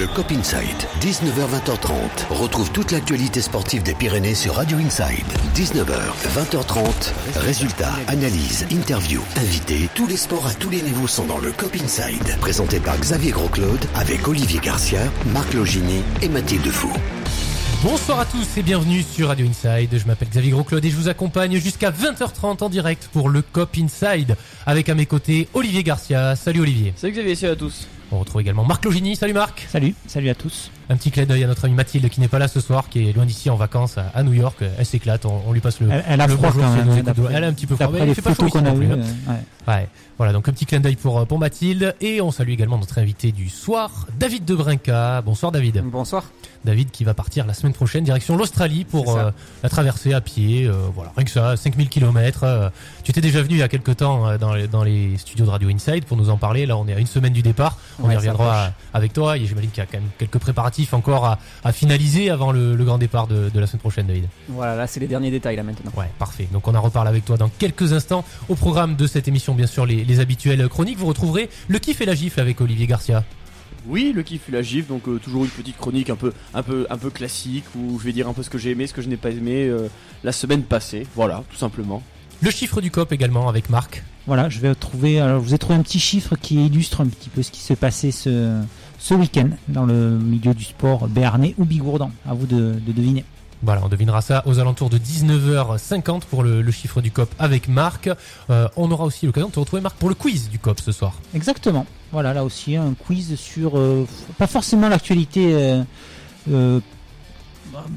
Le Cop Inside, 19h-20h30. Retrouve toute l'actualité sportive des Pyrénées sur Radio Inside. 19h, 20h30. Résultats, analyses, interviews, invités. Tous les sports à tous les niveaux sont dans le Cop Inside. Présenté par Xavier Grosclaude avec Olivier Garcia, Marc Logini et Mathilde Fou. Bonsoir à tous et bienvenue sur Radio Inside. Je m'appelle Xavier Grosclaude et je vous accompagne jusqu'à 20h30 en direct pour le COP Inside avec à mes côtés Olivier Garcia. Salut Olivier. Salut Xavier, salut à tous. On retrouve également Marc Logini. Salut Marc. Salut, salut à tous. Un petit clin d'œil à notre amie Mathilde qui n'est pas là ce soir, qui est loin d'ici en vacances à, à New York. Elle s'éclate, on, on lui passe le. Elle, elle a le froid bonjour hein, Elle a un petit peu froid, mais il fait pas chaud ici qu'on a non plus, euh, ouais. Ouais, voilà, donc un petit clin d'œil pour, pour Mathilde. Et on salue également notre invité du soir, David de Brinca. Bonsoir David. Bonsoir. David qui va partir la semaine prochaine direction l'Australie pour euh, la traversée à pied. euh, voilà, rien que ça, 5000 km. tu étais déjà venu il y a quelques temps euh, dans, les, dans les studios de Radio Inside pour nous en parler. Là, on est à une semaine du départ. On Ouais, y reviendra avec toi. Et j'imagine qu'il y a quand même quelques préparatifs encore à, à finaliser avant le, le grand départ de, de la semaine prochaine, David. Voilà, là c'est les derniers détails là maintenant. Ouais, parfait. Donc on en reparle avec toi dans quelques instants. Au programme de cette émission, bien sûr, les, les habituelles chroniques. Vous retrouverez le kiff et la gifle avec Olivier Garcia. Oui, le kiff et la gifle, donc euh, toujours une petite chronique un peu, un peu, un peu classique où je vais dire un peu ce que j'ai aimé, ce que je n'ai pas aimé euh, la semaine passée. Voilà, tout simplement. Le chiffre du COP également avec Marc. Voilà, je vais trouver. Alors, je vous ai trouvé un petit chiffre qui illustre un petit peu ce qui s'est passé ce, ce week-end dans le milieu du sport béarnais ou bigourdan. À vous de, de deviner. Voilà, on devinera ça aux alentours de 19h50 pour le, le chiffre du COP avec Marc. Euh, on aura aussi l'occasion de te retrouver Marc pour le quiz du COP ce soir. Exactement. Voilà, là aussi un quiz sur euh, pas forcément l'actualité euh, euh,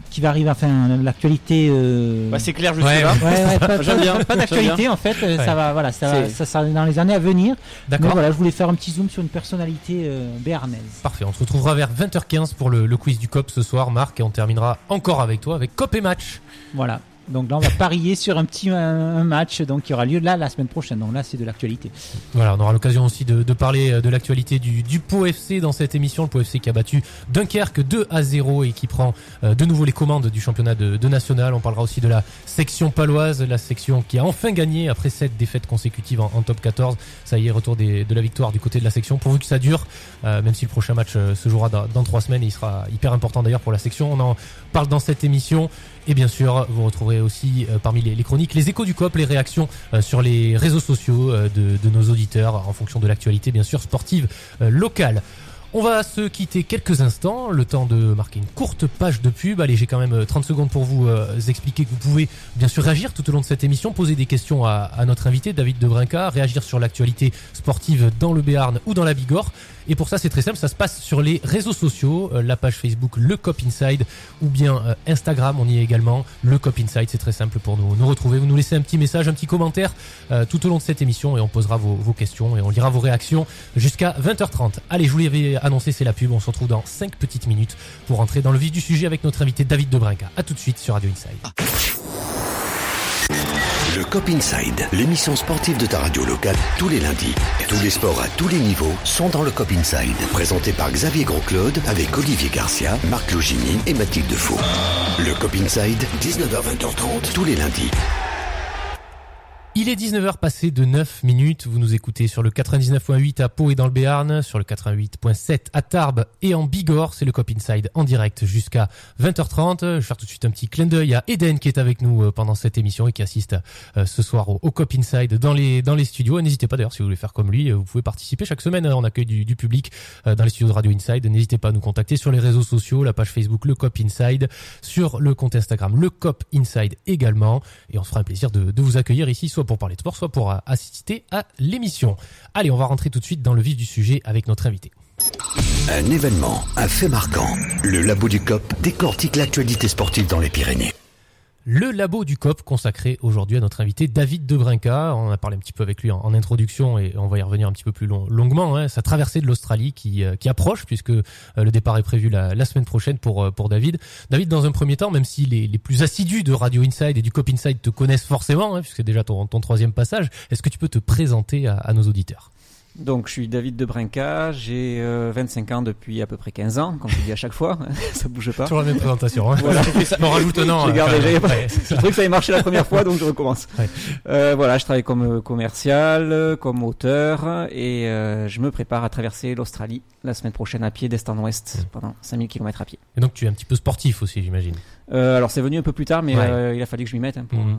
qui va arriver. Enfin, l'actualité. euh, Bah, c'est clair jusque Ouais, là. Ouais, ouais, pas, pas- bien, pas j'aime d'actualité en fait, euh, Ouais. ça va, voilà, ça, va, ça sera dans les années à venir. D'accord voilà, je voulais faire un petit zoom sur une personnalité euh, béarnaise. Parfait, on se retrouvera vers 20h15 pour le, le quiz du COP ce soir Marc et on terminera encore avec toi avec COP et match. Voilà. Donc là, on va parier sur un petit match donc qui aura lieu là la semaine prochaine. Donc là, c'est de l'actualité. Voilà, on aura l'occasion aussi de, parler euh, de l'actualité du, du Pau FC dans cette émission. Le Pau FC qui a battu Dunkerque 2 à 0 et qui prend euh, de nouveau les commandes du championnat de, national. On parlera aussi de la section paloise, la section qui a enfin gagné après sept défaites consécutives en, top 14. Ça y est, retour de la victoire du côté de la section. Pourvu que ça dure, euh, même si le prochain match se jouera dans, dans trois semaines, il sera hyper important d'ailleurs pour la section. On en parle dans cette émission. Et bien sûr, vous retrouverez aussi euh, parmi les, chroniques les échos du COP, les réactions euh, sur les réseaux sociaux euh, de, de nos auditeurs en fonction de l'actualité, bien sûr, sportive locale. On va se quitter quelques instants, le temps de marquer une courte page de pub. Allez, j'ai quand même euh, 30 secondes pour vous expliquer que vous pouvez bien sûr réagir tout au long de cette émission, poser des questions à, à notre invité David de Brinca, réagir sur l'actualité sportive dans le Béarn ou dans la Bigorre. Et pour ça, c'est très simple, ça se passe sur les réseaux sociaux, euh, la page Facebook Le Cop Inside ou bien euh, Instagram, on y est également, Le Cop Inside, c'est très simple pour nous, nous retrouver. Vous nous laissez un petit message, un petit commentaire euh, tout au long de cette émission et on posera vos, vos questions et on lira vos réactions jusqu'à 20h30. Allez, je vous l'avais annoncé, c'est la pub, on se retrouve dans 5 petites minutes pour entrer dans le vif du sujet avec notre invité David de Brinca. A tout de suite sur Radio Inside. Le Cop Inside, l'émission sportive de ta radio locale, tous les lundis. Tous les sports à tous les niveaux sont dans le Cop Inside. Présenté par Xavier Grosclaude avec Olivier Garcia, Marc Logini et Mathilde Faux. Le Cop Inside, 19h-20h30, tous les lundis. Il est 19h passé de 9 minutes. Vous nous écoutez sur le 99.8 à Pau et dans le Béarn, sur le 88.7 à Tarbes et en Bigorre. C'est le Cop Inside en direct jusqu'à 20h30. Je vais faire tout de suite un petit clin d'œil à Eden qui est avec nous euh, pendant cette émission et qui assiste euh, ce soir au, Cop Inside dans les, dans les studios. N'hésitez pas d'ailleurs si vous voulez faire comme lui, euh, vous pouvez participer chaque semaine. hein, On accueille du, public dans les studios de Radio Inside. N'hésitez pas à nous contacter sur les réseaux sociaux, la page Facebook Le Cop Inside, sur le compte Instagram Le Cop Inside également. Et on se fera un plaisir de, vous accueillir ici, pour parler de sport, soit pour assister à l'émission. Allez, on va rentrer tout de suite dans le vif du sujet avec notre invité. Un événement, un fait marquant. Le Labo du Cop décortique l'actualité sportive dans les Pyrénées. Le labo du COP consacré aujourd'hui à notre invité David de Brinca. On a parlé un petit peu avec lui en, introduction et on va y revenir un petit peu plus long- longuement. Hein. Sa traversée de l'Australie qui, euh, approche puisque euh, le départ est prévu la, semaine prochaine pour, euh, pour David. David, dans un premier temps, même si les, plus assidus de Radio Inside et du COP Inside te connaissent forcément, hein, puisque c'est déjà ton, ton troisième passage, est-ce que tu peux te présenter à nos auditeurs? Donc, je suis David de Brinca, j'ai euh, 25 ans depuis à peu près 15 ans, comme je dis à chaque fois, ça bouge pas. Toujours la même présentation. Hein. Voilà. On rajoute un an. J'ai euh, gardé, j'ai- ouais, Je trouvais que ça avait marché la première fois, donc je recommence. Ouais. Euh, voilà, je travaille comme euh, commercial, euh, comme auteur, et euh, je me prépare à traverser l'Australie la semaine prochaine à pied d'est en ouest Mm. pendant 5000 km à pied. Et donc tu es un petit peu sportif aussi, j'imagine. Euh, alors c'est venu un peu plus tard, mais Ouais. euh, il a fallu que je m'y mette hein, pour, euh,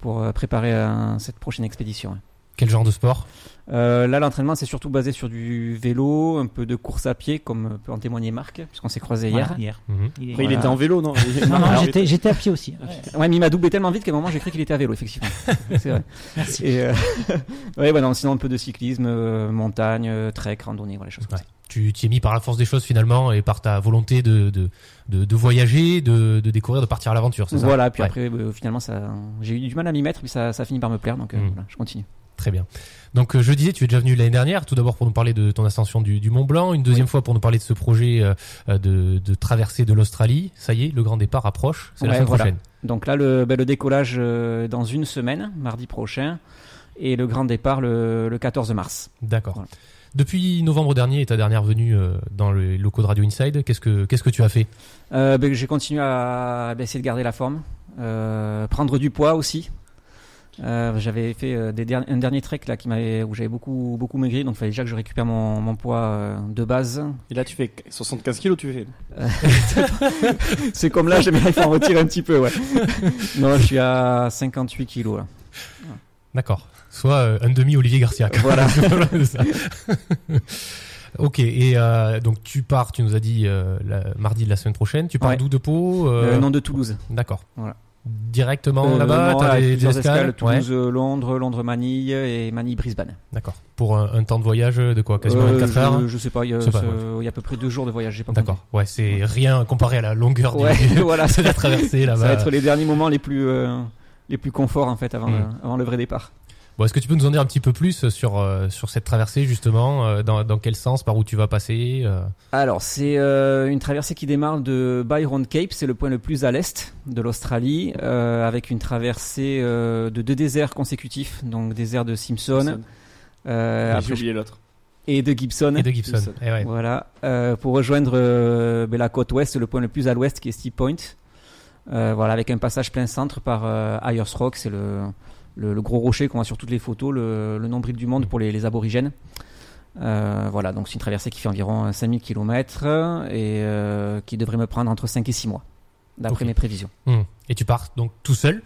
pour euh, préparer euh, cette prochaine expédition. hein. Quel genre de sport? Euh, là, l'entraînement, c'est surtout basé sur du vélo, un peu de course à pied, comme peut en témoigner Marc, puisqu'on s'est croisé hier. Voilà, hier. Mhm. Il est- Après, il Voilà. était en vélo, non Non, j'étais, j'étais à pied aussi. Ouais, mais il m'a doublé tellement vite qu'à un moment, j'ai cru qu'il était à vélo, effectivement. c'est vrai. Merci. Et, euh, ouais, bah non, sinon un peu de cyclisme, euh, montagne, trek, randonnée, voilà, les choses comme Ouais. Tu t'y es mis par la force des choses finalement et par ta volonté de, de, de, de voyager, de, de découvrir, de partir à l'aventure, c'est ça. ça Voilà, puis Ouais. après, euh, finalement, ça, j'ai eu du mal à m'y mettre, puis ça, ça finit par me plaire, donc euh, Mhm. voilà, je continue. Très bien. Donc euh, je disais, tu es déjà venu l'année dernière, tout d'abord pour nous parler de ton ascension du, du Mont Blanc, une deuxième fois pour nous parler de ce projet euh, euh, de, de traversée de l'Australie. Ça y est, le grand départ approche, c'est la semaine voilà. prochaine. Donc là, le, le décollage euh, dans une semaine, mardi prochain, et le grand départ le, le 14 mars. D'accord. Voilà. Depuis novembre dernier et ta dernière venue dans les locaux de Radio Inside, qu'est-ce que qu'est-ce que tu as fait? Euh, ben, j'ai continué à, essayer de garder la forme, euh, prendre du poids aussi. Euh, j'avais fait euh, des derni- un dernier trek là qui m'avait où j'avais beaucoup beaucoup maigri donc il fallait déjà que je récupère mon, mon poids euh, de base. Et là, tu fais 75 kilos, tu fais. C'est comme là, j'aimerais il faut en retirer un petit peu ouais. non, je suis à 58 kilos là. D'accord. Soit euh, un demi Olivier Garcia. Voilà. Ok. Et euh, donc tu pars, tu nous as dit euh, la- mardi de la semaine prochaine. Tu pars Ouais. d'où de Pau euh, Euh, nom de Toulouse. D'accord. Voilà. Directement Euh, là-bas, t'as des, des plusieurs escales. escales, Ouais. Toulouse, euh, Londres, Londres Manille et Manille Brisbane. D'accord. Pour un, un temps de voyage de quoi Quasiment Euh, 24 heures. je, je sais pas, il y, a, Je sais pas, il y a à peu près deux jours de voyage, j'ai pas. D'accord. Ouais, c'est rien comparé à la longueur du- voilà, de la traversée Ça là-bas. va être les derniers moments les plus euh, les plus conforts en fait avant, Mm. le, avant le vrai départ. Bon, est-ce que tu peux nous en dire un petit peu plus sur euh, sur cette traversée justement euh, dans, dans quel sens, par où tu vas passer euh, Alors c'est euh, une traversée qui démarre de Byron Cape, c'est le point le plus à l'est de l'Australie, euh, avec une traversée euh, de deux déserts consécutifs, donc désert de Simpson euh, J'ai oublié l'autre. et de Gibson. Et de Gibson. Gibson. Eh ouais. Voilà, euh, pour rejoindre euh, ben, la côte ouest, le point le plus à l'ouest qui est Steep Point. Euh, voilà, avec un passage plein centre par euh, Ayers Rock, c'est le, le, le gros rocher qu'on voit sur toutes les photos, le, le nombril du monde pour les, les aborigènes. Euh, voilà, donc c'est une traversée qui fait environ 5000 km et euh, qui devrait me prendre entre 5 et 6 mois, d'après mes prévisions. Hmm. Et tu pars donc tout seul?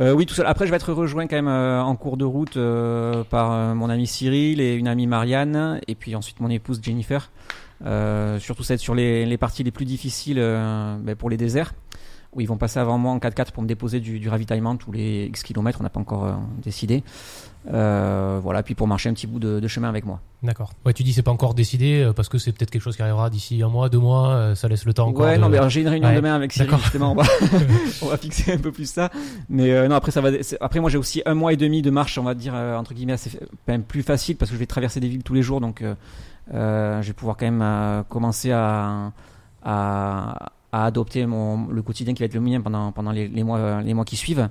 Euh, oui, tout seul. Après, je vais être rejoint quand même euh, en cours de route euh, par euh, mon ami Cyril et une amie Marianne, et puis ensuite mon épouse Jennifer. Euh, surtout ça va être sur les, les parties les plus difficiles euh, ben, pour les déserts, où ils vont passer avant moi en 4x4 pour me déposer du, du ravitaillement tous les X kilomètres, on n'a pas encore euh, décidé. Euh, voilà, puis pour marcher un petit bout de, de chemin avec moi. D'accord. Ouais, tu dis c'est pas encore décidé euh, parce que c'est peut-être quelque chose qui arrivera d'ici un mois, deux mois. ça laisse le temps encore. Ouais, de- non, mais j'ai une réunion Ouais. demain avec Cyril, justement. On va, on va fixer un peu plus ça. Mais euh, non, après, ça va. Après, moi, j'ai aussi un mois et demi de marche, on va dire, entre guillemets, assez, quand même plus facile parce que je vais traverser des villes tous les jours. Donc, je vais pouvoir quand même commencer à, à, à adopter mon, le quotidien qui va être le mien pendant, pendant les, les mois, les mois qui suivent.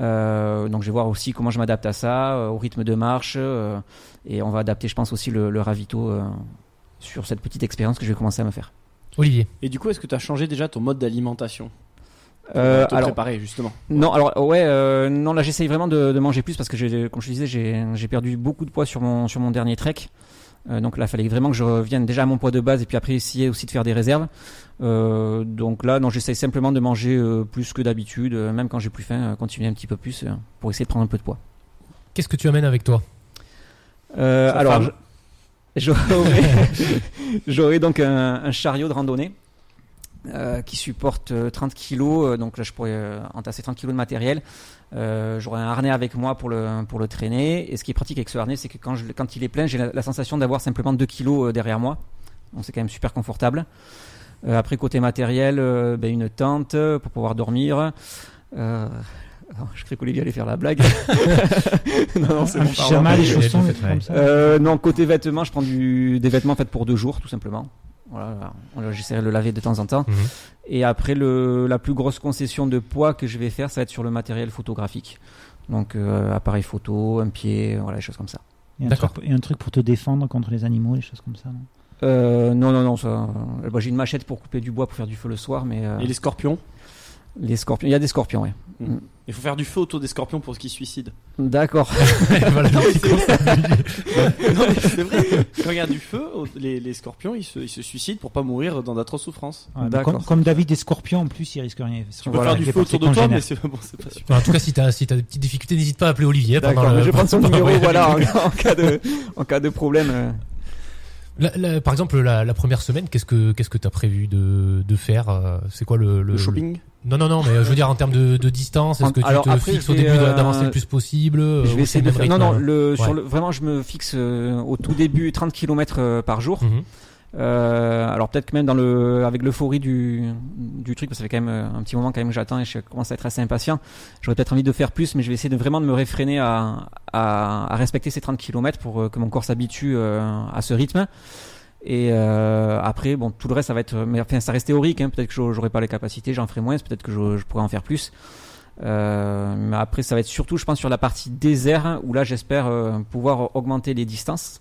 Euh, donc je vais voir aussi comment je m'adapte à ça, euh, au rythme de marche, euh, et on va adapter, je pense aussi le, le ravito euh, sur cette petite expérience que je vais commencer à me faire. Olivier. Et du coup, est-ce que tu as changé déjà ton mode d'alimentation Euh, alors, préparer justement? Non, alors ouais, euh, non là j'essaye vraiment de, de manger plus parce que comme je te disais, j'ai, j'ai perdu beaucoup de poids sur mon sur mon dernier trek. Euh, donc là, il fallait vraiment que je revienne déjà à mon poids de base et puis après essayer aussi de faire des réserves. Euh, donc là, non, j'essaye simplement de manger euh, plus que d'habitude, euh, même quand j'ai plus faim, euh, continuer un petit peu plus euh, pour essayer de prendre un peu de poids. Qu'est-ce que tu amènes avec toi? Euh, alors, j'aurai, j'aurai donc un, un chariot de randonnée euh, qui supporte euh, 30 kilos. euh, donc là, je pourrais euh, entasser 30 kilos de matériel. Euh, j'aurai un harnais avec moi pour le, pour le traîner. Et ce qui est pratique avec ce harnais, c'est que quand, je, quand il est plein, j'ai la, la sensation d'avoir simplement 2 kilos euh, derrière moi. Donc c'est quand même super confortable. Euh, après, côté matériel, euh, ben, une tente euh, pour pouvoir dormir. Euh, alors, je croyais qu'Olivier allait faire la blague. non, non, c'est bon, a chaussons, comme ça. Euh, non, côté vêtements, je prends du, des vêtements faits pour deux jours, tout simplement. Voilà, voilà, j'essaierai de le laver de temps en temps. Mhm. Et après, le, la plus grosse concession de poids que je vais faire, ça va être sur le matériel photographique. Donc, euh, appareil photo, un pied, voilà, des choses comme ça. Et un, D'accord. truc, et un truc pour te défendre contre les animaux, les choses comme ça. non? Euh, non, non, non. Ça, euh, bah, j'ai une machette pour couper du bois pour faire du feu le soir, mais euh, Et les scorpions? Les scorpions. Il y a des scorpions, ouais. Il faut faire du feu autour des scorpions pour qu'ils se suicident. D'accord. Voilà, Non, mais c'est vrai. Quand il y a du feu, les, les scorpions ils se, ils se suicident pour pas mourir dans d'atroces souffrances. Ouais, bah, D'accord. comme, comme David des scorpions, en plus, il risque rien. Tu peux Voilà, faire du feu autour de toi, mais c'est bon, pas super. En tout cas, si t'as si t'as des petites difficultés, n'hésite pas à appeler Olivier. D'accord. le- Je vais prendre son numéro, voilà, en, en cas de, en cas de problème. La- la- par exemple, la, la première semaine, qu'est-ce que qu'est-ce que t'as prévu de, de faire euh, C'est quoi le, Le shopping Non, non, non, mais euh, je veux dire en termes de, de distance, est-ce que tu alors te après, fixes au début euh, d'avancer le plus possible Je vais essayer le de faire. Non, non, le, sur le, vraiment, je me fixe au tout début 30 km par jour. Mhm. Euh, alors peut-être que même dans le, avec l'euphorie du, du truc, parce que ça fait quand même euh, un petit moment quand même que j'attends et je commence à être assez impatient. J'aurais peut-être envie de faire plus, mais je vais essayer de vraiment de me réfréner à, à, à respecter ces 30 km pour euh, que mon corps s'habitue euh, à ce rythme. Et euh, après, bon, tout le reste, ça va être, mais enfin, ça reste théorique. Hein, peut-être que j'aurai- pas les capacités, j'en ferai moins. Peut-être que je, je pourrais en faire plus. Euh, mais après, ça va être surtout, je pense, sur la partie désert où là, j'espère pouvoir augmenter les distances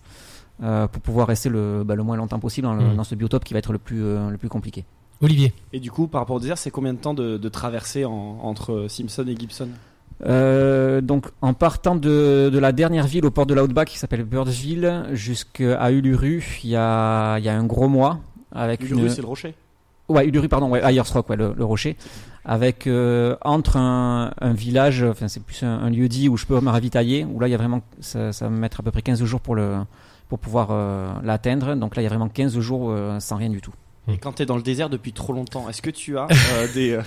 euh, pour pouvoir rester le, bah, le moins longtemps possible dans, le- Mm. dans ce biotope qui va être le plus, euh, le plus compliqué. Olivier, Et du coup, par rapport au désert, c'est combien de temps de, de traversée en- entre Simpson et Gibson? Euh, donc, en partant de, de la dernière ville au port de l'Outback qui s'appelle Birdsville jusqu'à Uluru, il y a, il y a un gros mois avec Uluru, une, c'est le rocher? Ouais, Uluru, pardon, ouais, Ayers Rock, ouais, le, le rocher. Avec euh, entre un, un village, enfin c'est plus un, un lieu dit où je peux me ravitailler, où là il y a vraiment, ça, ça va me mettre à peu près 15 jours pour, le, pour pouvoir euh, l'atteindre. Donc là il y a vraiment 15 jours euh, sans rien du tout. Et quand t'es dans le désert depuis trop longtemps, est-ce que tu as euh, des euh,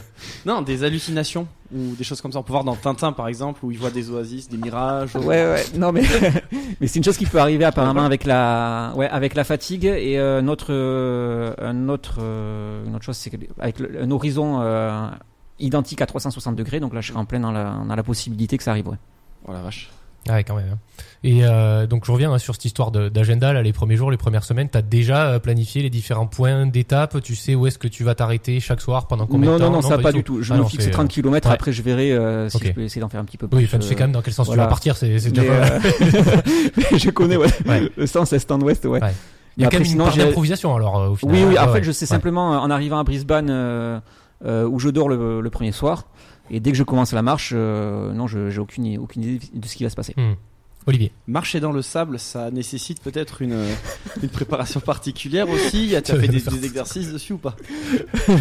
non des hallucinations ou des choses comme ça? On peut voir dans Tintin par exemple où il voit des oasis, des mirages. Ouais, ouais, non mais, mais c'est une chose qui peut arriver apparemment avec la, ouais, avec la fatigue et euh, notre, euh, un autre, euh, une autre chose, c'est qu'avec le- un horizon euh, identique à 360 degrés, donc là je serai en plein dans la, dans la possibilité que ça arrive. Ouais. Oh la vache. Ah ouais, quand même. hein. Et euh, donc je reviens hein, sur cette histoire d'agenda, là, les premiers jours, les premières semaines, t'as déjà euh, planifié les différents points d'étape, tu sais où est-ce que tu vas t'arrêter chaque soir, pendant combien non, de temps? non, non, ça pas du tout. Je Ah me non, fixe c'est, 30 km, ouais. après je verrai euh, si Ok. je peux essayer d'en faire un petit peu plus. Oui, enfin tu sais euh, quand même dans quel sens tu vas partir, c'est déjà pas euh, je connais ouais, le sens est-ouest, ouais. Ouais. Il y a quand même une part d'improvisation alors euh, au final. Oui, oui, en fait, je sais simplement euh, en arrivant à Brisbane euh, euh, où je dors le premier soir. Et dès que je commence la marche, euh, non, je j'ai aucune, aucune idée de ce qui va se passer. Hmm. Olivier. Marcher dans le sable, ça nécessite peut-être une, euh, une préparation particulière aussi. Tu as Ça fait des, exercices dessus ou pas?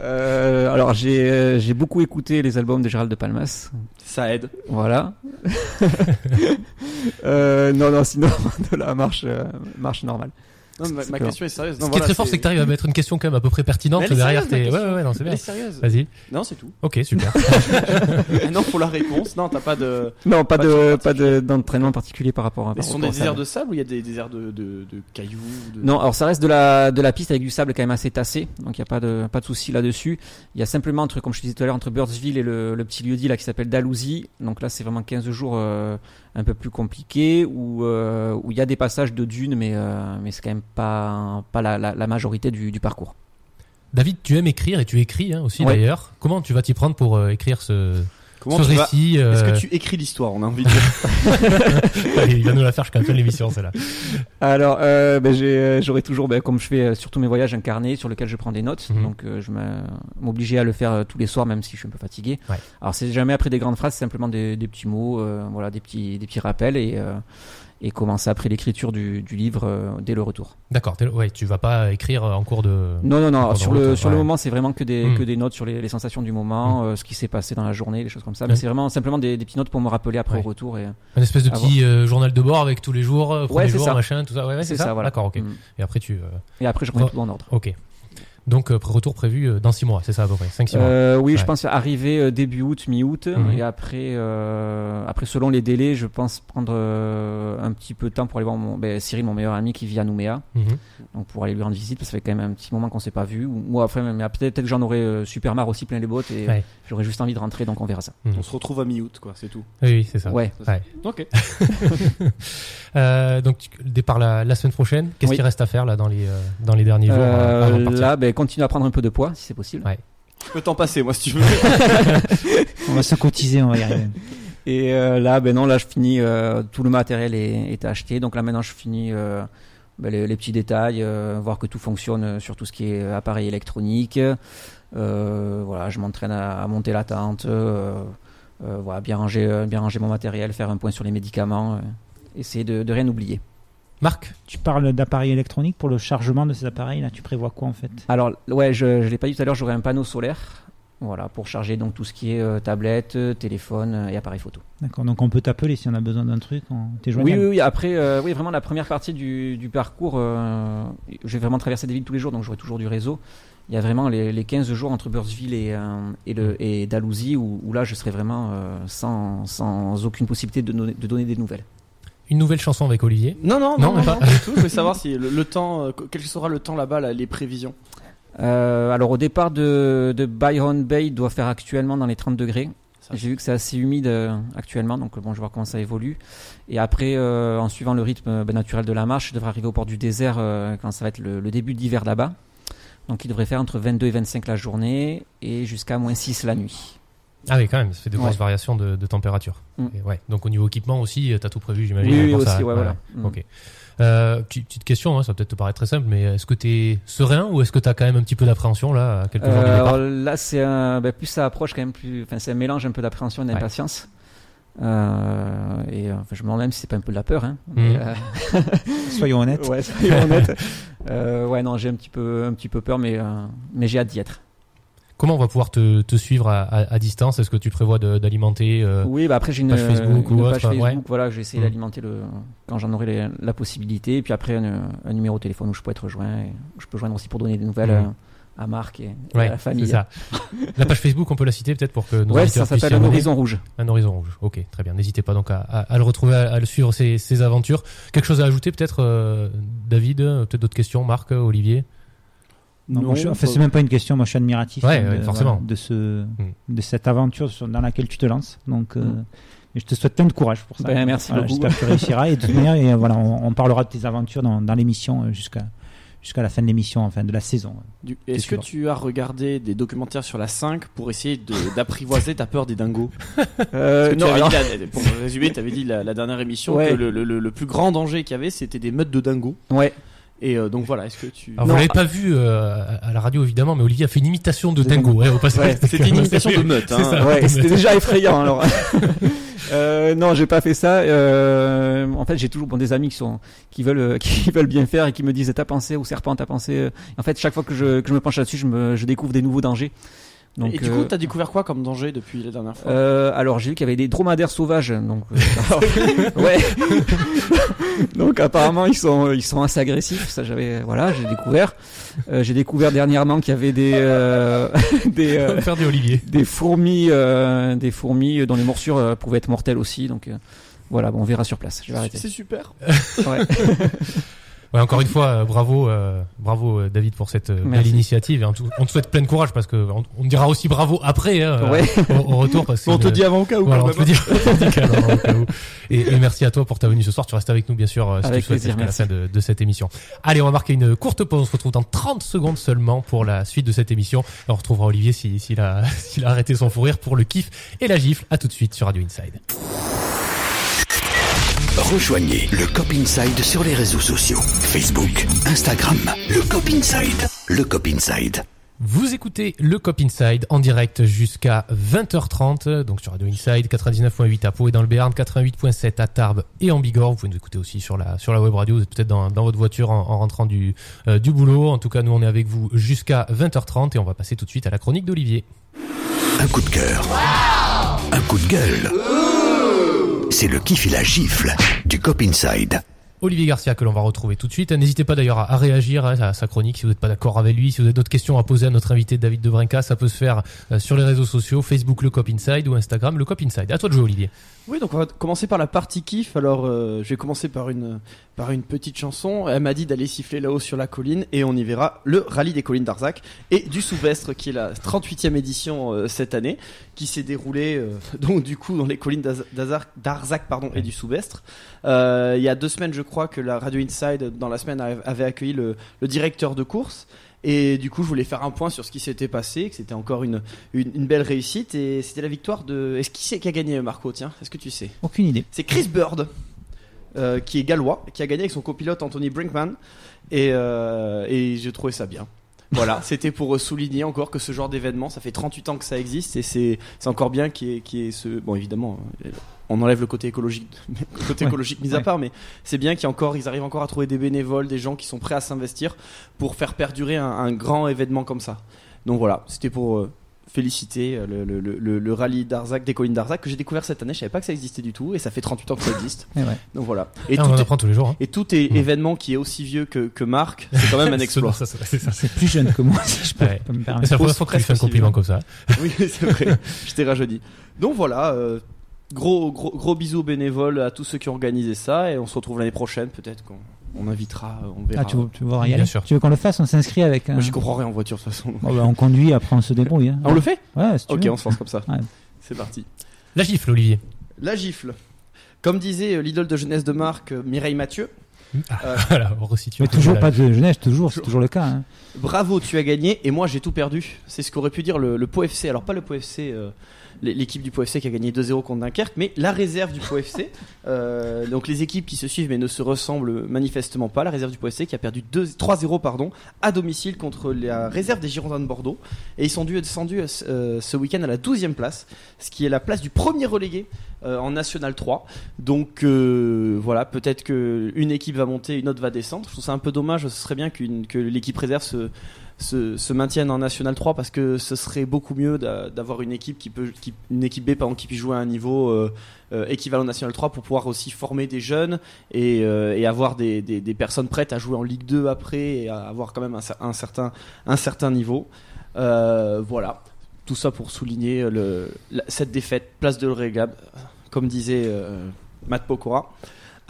Euh, alors, j'ai euh, j'ai beaucoup écouté les albums de Gérald de Palmas. Ça aide. Voilà. euh, non, non, sinon, de la marche, euh, marche normale. Non, ma, question est sérieuse. Ce Non, qui est très fort, c'est que tu arrives à mettre une question quand même à peu près pertinente Mais elle est derrière sérieuse, tes. ma Ouais, ouais, ouais, non, c'est Elle bien. est sérieuse. Vas-y. Non, c'est tout. Ok, super. Ah non, pour la réponse. Non, t'as pas de. Non, pas Pas de, de pas de d'entraînement particulier par rapport à. Mais ce sont des déserts de sable ou il y a des déserts de, de, de cailloux de... Non, alors ça reste de la de la piste avec du sable quand même assez tassé, donc il y a pas de pas de souci là-dessus. Il y a simplement entre comme je te disais tout à l'heure entre Birdsville et le, le petit lieu dit là qui s'appelle Dalhousie. Donc là c'est vraiment 15 jours euh, un peu plus compliqués où euh, où il y a des passages de dunes mais euh, mais c'est quand même pas pas la, la, la majorité du, du parcours. David, tu aimes écrire et tu écris hein, aussi Ouais. d'ailleurs. Comment tu vas t'y prendre pour euh, écrire ce, Comment ce tu vas- récit euh, Est-ce que tu écris l'histoire On a envie de dire. Allez, il va nous la faire jusqu'à la fin de l'émission, celle-là. Alors euh, ben, euh, j'aurai toujours ben, comme je fais euh, sur tous mes voyages un carnet sur lequel je prends des notes. Mhm. Donc euh, je m'obligeais à le faire tous les soirs même si je suis un peu fatigué. Ouais. Alors c'est jamais après des grandes phrases, c'est simplement des, des petits mots, euh, voilà des petits des petits rappels et euh, et commencer après l'écriture du, du livre euh, dès le retour. D'accord, ouais, tu vas pas écrire en cours de. Non non non, sur le sur le ouais. moment c'est vraiment que des Mhm. que des notes sur les, les sensations du moment, euh, ce qui s'est passé dans la journée, les choses comme ça. Mais Ouais. c'est vraiment simplement des, des petites notes pour me rappeler après Ouais. au retour et Un espèce de petit euh, journal de bord avec tous les jours, euh, premier c'est jour, ça. machin, tout ça. Ouais, ouais, c'est ça. voilà. D'accord, ok. Mhm. Et après tu. euh, Et après je remets tout en ordre. Ok. Donc euh, retour prévu euh, dans 6 mois, c'est ça à peu près 5-6 mois. Euh, oui, Ouais. je pense arriver début août, mi-août, Mhm. et après, euh, après selon les délais, je pense prendre euh, un petit peu de temps pour aller voir mon, ben, Cyril, mon meilleur ami, qui vit à Nouméa, Mhm. donc pour aller lui rendre visite, parce que ça fait quand même un petit moment qu'on s'est pas vu. Ou moi après, mais peut-être peut-être que j'en aurais euh, super marre aussi plein les bottes et Ouais. j'aurais juste envie de rentrer, donc on verra ça. Mhm. On se retrouve à mi-août, quoi, c'est tout. Oui, oui, c'est ça. Ouais. Ouais. Ok. Euh, donc départ la, la semaine prochaine. Qu'est-ce Oui. qu'il reste à faire là dans les euh, dans les derniers jours euh, avant de partir là, ben, continuer à prendre un peu de poids, si c'est possible. Ouais. Je peux t'en passer, moi, si tu veux. On va se cotiser, on va y arriver. Et euh, là, ben non, là je finis, euh, tout le matériel est, est acheté. Donc là maintenant je finis euh, ben, les, les petits détails, euh, voir que tout fonctionne sur tout ce qui est appareil électronique. Euh, voilà, je m'entraîne à, à monter la tente, euh, euh, voilà, bien ranger, bien ranger mon matériel, faire un point sur les médicaments, euh, essayer de, de rien oublier. Marc, Tu parles d'appareils électroniques pour le chargement de ces appareils. Là, tu prévois quoi en fait? Alors ouais, je, je l'ai pas dit tout à l'heure, j'aurai un panneau solaire. Voilà, pour charger donc tout ce qui est euh, tablette, euh, téléphone euh, et appareil photo. D'accord. Donc on peut t'appeler si on a besoin d'un truc. on- T'es Oui, joignable oui, oui. Après, euh, oui, vraiment la première partie du, du parcours, euh, je vais vraiment traverser des villes tous les jours, donc j'aurai toujours du réseau. Il y a vraiment les, les 15 jours entre Burnsville et, euh, et, le, et Dalhousie où, où là je serai vraiment euh, sans, sans aucune possibilité de, de donner des nouvelles. Une nouvelle chanson avec Olivier. Non, non, Non, pas. non, du tout. Je voulais savoir si le, le temps, euh, quel sera le temps là-bas, là, les prévisions. Euh, alors au départ de, de Byron Bay, il doit faire actuellement dans les 30 degrés. J'ai vu que c'est assez humide euh, actuellement, donc bon, je vais voir comment ça évolue. Et après, euh, en suivant le rythme ben, naturel de la marche, je devrais arriver au port du désert euh, quand ça va être le, le début d'hiver là-bas. Donc il devrait faire entre 22 et 25 la journée et jusqu'à moins 6 la nuit. Ah oui, quand même, ça fait de grosses Ouais. variations de, de température. Mm. Et ouais. Donc au niveau équipement aussi, euh, t'as tout prévu, j'imagine. Oui, oui, aussi, ça. ouais, voilà. Mm. Ok. Euh, petite petite question, hein, ça va peut-être te paraître très simple, mais est-ce que t'es serein ou est-ce que t'as quand même un petit peu d'appréhension là, à quelques jours du Euh, départ là, c'est un, ben, plus ça approche quand même plus, enfin c'est un mélange un peu d'appréhension et d'impatience. Euh, et enfin, je me demande même si c'est pas un peu de la peur. Hein. Mais, euh, Soyons honnêtes. Ouais, soyons honnêtes. Euh, ouais, non, j'ai un petit peu, un petit peu peur, mais, euh, mais j'ai hâte d'y être. Comment on va pouvoir te, te suivre à, à- à distance? Est-ce que tu prévois d'alimenter euh, Oui, bah après j'ai une page Facebook une ou page autre, Facebook, ouais. voilà, je vais essayer Mhm. d'alimenter le quand j'en aurai les- la possibilité, et puis après un, un numéro de téléphone où je peux être rejoint, je peux joindre aussi pour donner des nouvelles Mhm. euh, à Marc et, Ouais, à la famille. ça. La page Facebook, on peut la citer peut-être pour que nos Ouais, auditeurs ça s'appelle un horizon rouge. Un horizon rouge. Ok, très bien. N'hésitez pas donc à, le retrouver, à, le suivre ses, ses aventures. Quelque chose à ajouter peut-être, euh, David? Euh, Peut-être d'autres questions, Marc, euh, Olivier? Non, enfin, c'est même pas une question. Moi, je suis admiratif Ouais, hein, ouais, de, forcément. voilà, de ce, Mm. de cette aventure sur- dans laquelle tu te lances. Donc, euh, Mm. je te souhaite plein de courage pour ça. Ben, merci Voilà, beaucoup. J'espère que tu réussiras. Et de toute manière, et, euh, voilà, on, on parlera de tes aventures dans, dans l'émission euh, jusqu'à jusqu'à la fin de l'émission, enfin de la saison. Est-ce que tu as regardé des documentaires sur la 5 pour essayer d'apprivoiser ta peur des dingos? Euh, non, avais alors- dit la- Pour résumer, tu avais dit la, la dernière émission Ouais. que le, le- le- le plus grand danger qu'il y avait, c'était des meutes de dingos. ouais. Et euh, donc voilà, est-ce que tu. Alors, Non, vous l'avez ah- pas vu euh, à la radio évidemment, mais Olivier a fait une imitation de Dingo. hein, au passage. Ouais, C'était une imitation de meute. Hein. Ouais, c'était déjà effrayant alors. euh, non, j'ai pas fait ça. Euh, en fait, j'ai toujours bon, des amis qui sont qui veulent euh, qui veulent bien faire et qui me disent t'as pensé au serpent, t'as pensé. euh. En fait, chaque fois que je, que je me penche là-dessus, je, me, je découvre des nouveaux dangers. Donc, et du euh, coup, t'as découvert quoi comme danger depuis la dernière fois euh, alors j'ai vu qu'il y avait des dromadaires sauvages, donc euh, ouais. donc apparemment ils sont ils sont assez agressifs. Ça j'avais voilà j'ai découvert. Euh, j'ai découvert dernièrement qu'il y avait des euh, des euh, Faire des Olivier. des fourmis, euh, des fourmis dont les morsures euh, pouvaient être mortelles aussi. Donc euh, voilà, bon, on verra sur place. Je vais arrêter. C'est super. Ouais. Ouais, encore une fois, euh, bravo, euh, bravo euh, David pour cette euh, belle initiative. Et on te souhaite plein de courage parce que on, on te dira aussi bravo après hein, Ouais. au, au retour parce que On te dit avant au cas où. Voilà, quand on te dit, on te dit qu'à l'heure, au cas où. Et, et merci à toi pour ta venue ce soir. Tu restes avec nous, bien sûr, si Avec tu souhaites plaisir, jusqu'à la fin de, de cette émission. Allez, on va marquer une courte pause. On se retrouve dans 30 secondes seulement pour la suite de cette émission. Et on retrouvera Olivier si- s'il a, s'il a arrêté son fou rire pour le kiff et la gifle. À tout de suite sur Radio Inside. Rejoignez le Cop Inside sur les réseaux sociaux. Facebook, Instagram, le Cop Inside. Le Cop Inside. Vous écoutez le Cop Inside en direct jusqu'à 20h30, donc sur Radio Inside 99.8 à Pau et dans le Béarn, 88.7 à Tarbes et en Bigorre. Vous pouvez nous écouter aussi sur la sur la web radio. Vous êtes peut-être dans, dans votre voiture en, en rentrant du euh, du boulot. En tout cas, nous on est avec vous jusqu'à 20h30 et on va passer tout de suite à la chronique d'Olivier. Un coup de cœur. Un coup de gueule. C'est le kiff et la gifle du Cop Inside. Olivier Garcia que l'on va retrouver tout de suite. N'hésitez pas d'ailleurs à, réagir hein, à sa chronique si vous n'êtes pas d'accord avec lui, si vous avez d'autres questions à poser à notre invité David Debrinca, ça peut se faire euh, sur les réseaux sociaux, Facebook le Cop Inside ou Instagram le Cop Inside. À toi de jouer Olivier. Oui, donc on va commencer par la partie kiff. Alors, euh, je vais commencer par une, par une petite chanson. Elle m'a dit d'aller siffler là-haut sur la colline et on y verra le rallye des collines d'Arzac et du Souvestre qui est la 38e édition euh, cette année qui s'est déroulée euh, donc du coup dans les collines d'Arzac pardon et du Souvestre. Euh, il y a deux semaines je crois que la Radio Inside dans la semaine avait avait accueilli le, le directeur de course. Et du coup, je voulais faire un point sur ce qui s'était passé, que c'était encore une, une, une belle réussite. Et c'était la victoire de. Est-ce qui c'est qui a gagné, Marco? Tiens, est-ce que tu sais? Aucune idée. C'est Chris Bird, euh, qui est gallois, qui a gagné avec son copilote Anthony Brinkman. Et, euh, et j'ai trouvé ça bien. Voilà, c'était pour souligner encore que ce genre d'événement, ça fait 38 ans que ça existe et c'est c'est encore bien qu'il y, ait- qu'il y ait ce. Bon, évidemment, euh, on enlève le côté écologique, le côté Ouais. écologique mis à part, mais c'est bien qu'il y a encore, ils arrivent encore à trouver des bénévoles, des gens qui sont prêts à s'investir pour faire perdurer un, un grand événement comme ça. Donc voilà, c'était pour euh, féliciter euh, le, le, le, le rallye d'Arzac, des collines d'Arzac, que j'ai découvert cette année. Je savais pas que ça existait du tout et ça fait 38 ans que ça existe. Et ouais. Donc voilà. Et Ah, on tout en est- apprend tous les jours. hein. et tout est Mm. événement qui est aussi vieux que, que Marc, c'est quand même un exploit. C'est ça. C'est plus jeune que moi, si je peux Ouais. pas me permettre. C'est la première Pose fois que tu lui fais un compliment comme ça. oui, c'est vrai. Je t'ai rajeuni. Donc voilà, euh, gros, gros, gros bisous bénévoles, à tous ceux qui ont organisé ça, et on se retrouve l'année prochaine. Peut-être on invitera, on verra. Ah, tu veux, tu veux y Bien sûr. Tu veux qu'on le fasse On s'inscrit avec un. Moi, j'y comprends rien en voiture de toute façon. Bon, bah, on conduit, après on se débrouille. hein. Ah, on le fait? Ouais, si tu Ok, veux. on se lance comme ça. Ouais. C'est parti. La gifle, Olivier. La gifle. Comme disait euh, l'idole de jeunesse de Marc, euh, Mireille Mathieu, Euh, Voilà, on resitue. Mais toujours pas de jeunesse, toujours, c'est toujours le cas. hein. bravo, tu as gagné, et moi j'ai tout perdu. C'est ce qu'aurait pu dire le, le Pau FC. Alors, pas le Pau FC, euh, l'é- l'équipe du Pau FC qui a gagné 2-0 contre Dunkerque, mais la réserve du Pau FC. Euh, donc, les équipes qui se suivent mais ne se ressemblent manifestement pas. La réserve du Pau FC qui a perdu 2 3-0 pardon, à domicile contre la réserve des Girondins de Bordeaux. Et ils sont dû- descendus euh, ce week-end à la 12e place, ce qui est la place du premier relégué euh, en National 3. Donc euh, voilà, peut-être que une équipe va monter, une autre va descendre. Je trouve ça un peu dommage. Ce serait bien qu'une- que l'équipe réserve se, se, se maintienne en National 3 parce que ce serait beaucoup mieux d'a- d'avoir une équipe qui peut, qui, une équipe B qui puisse jouer à un niveau euh, euh, équivalent National 3 pour pouvoir aussi former des jeunes et, euh, avoir des, personnes prêtes à jouer en Ligue 2 après et à avoir quand même un, cer- un certain, un certain niveau. Euh, voilà. Tout ça pour souligner le, cette défaite, place de l'Orégab, comme disait euh, Matt Pokora.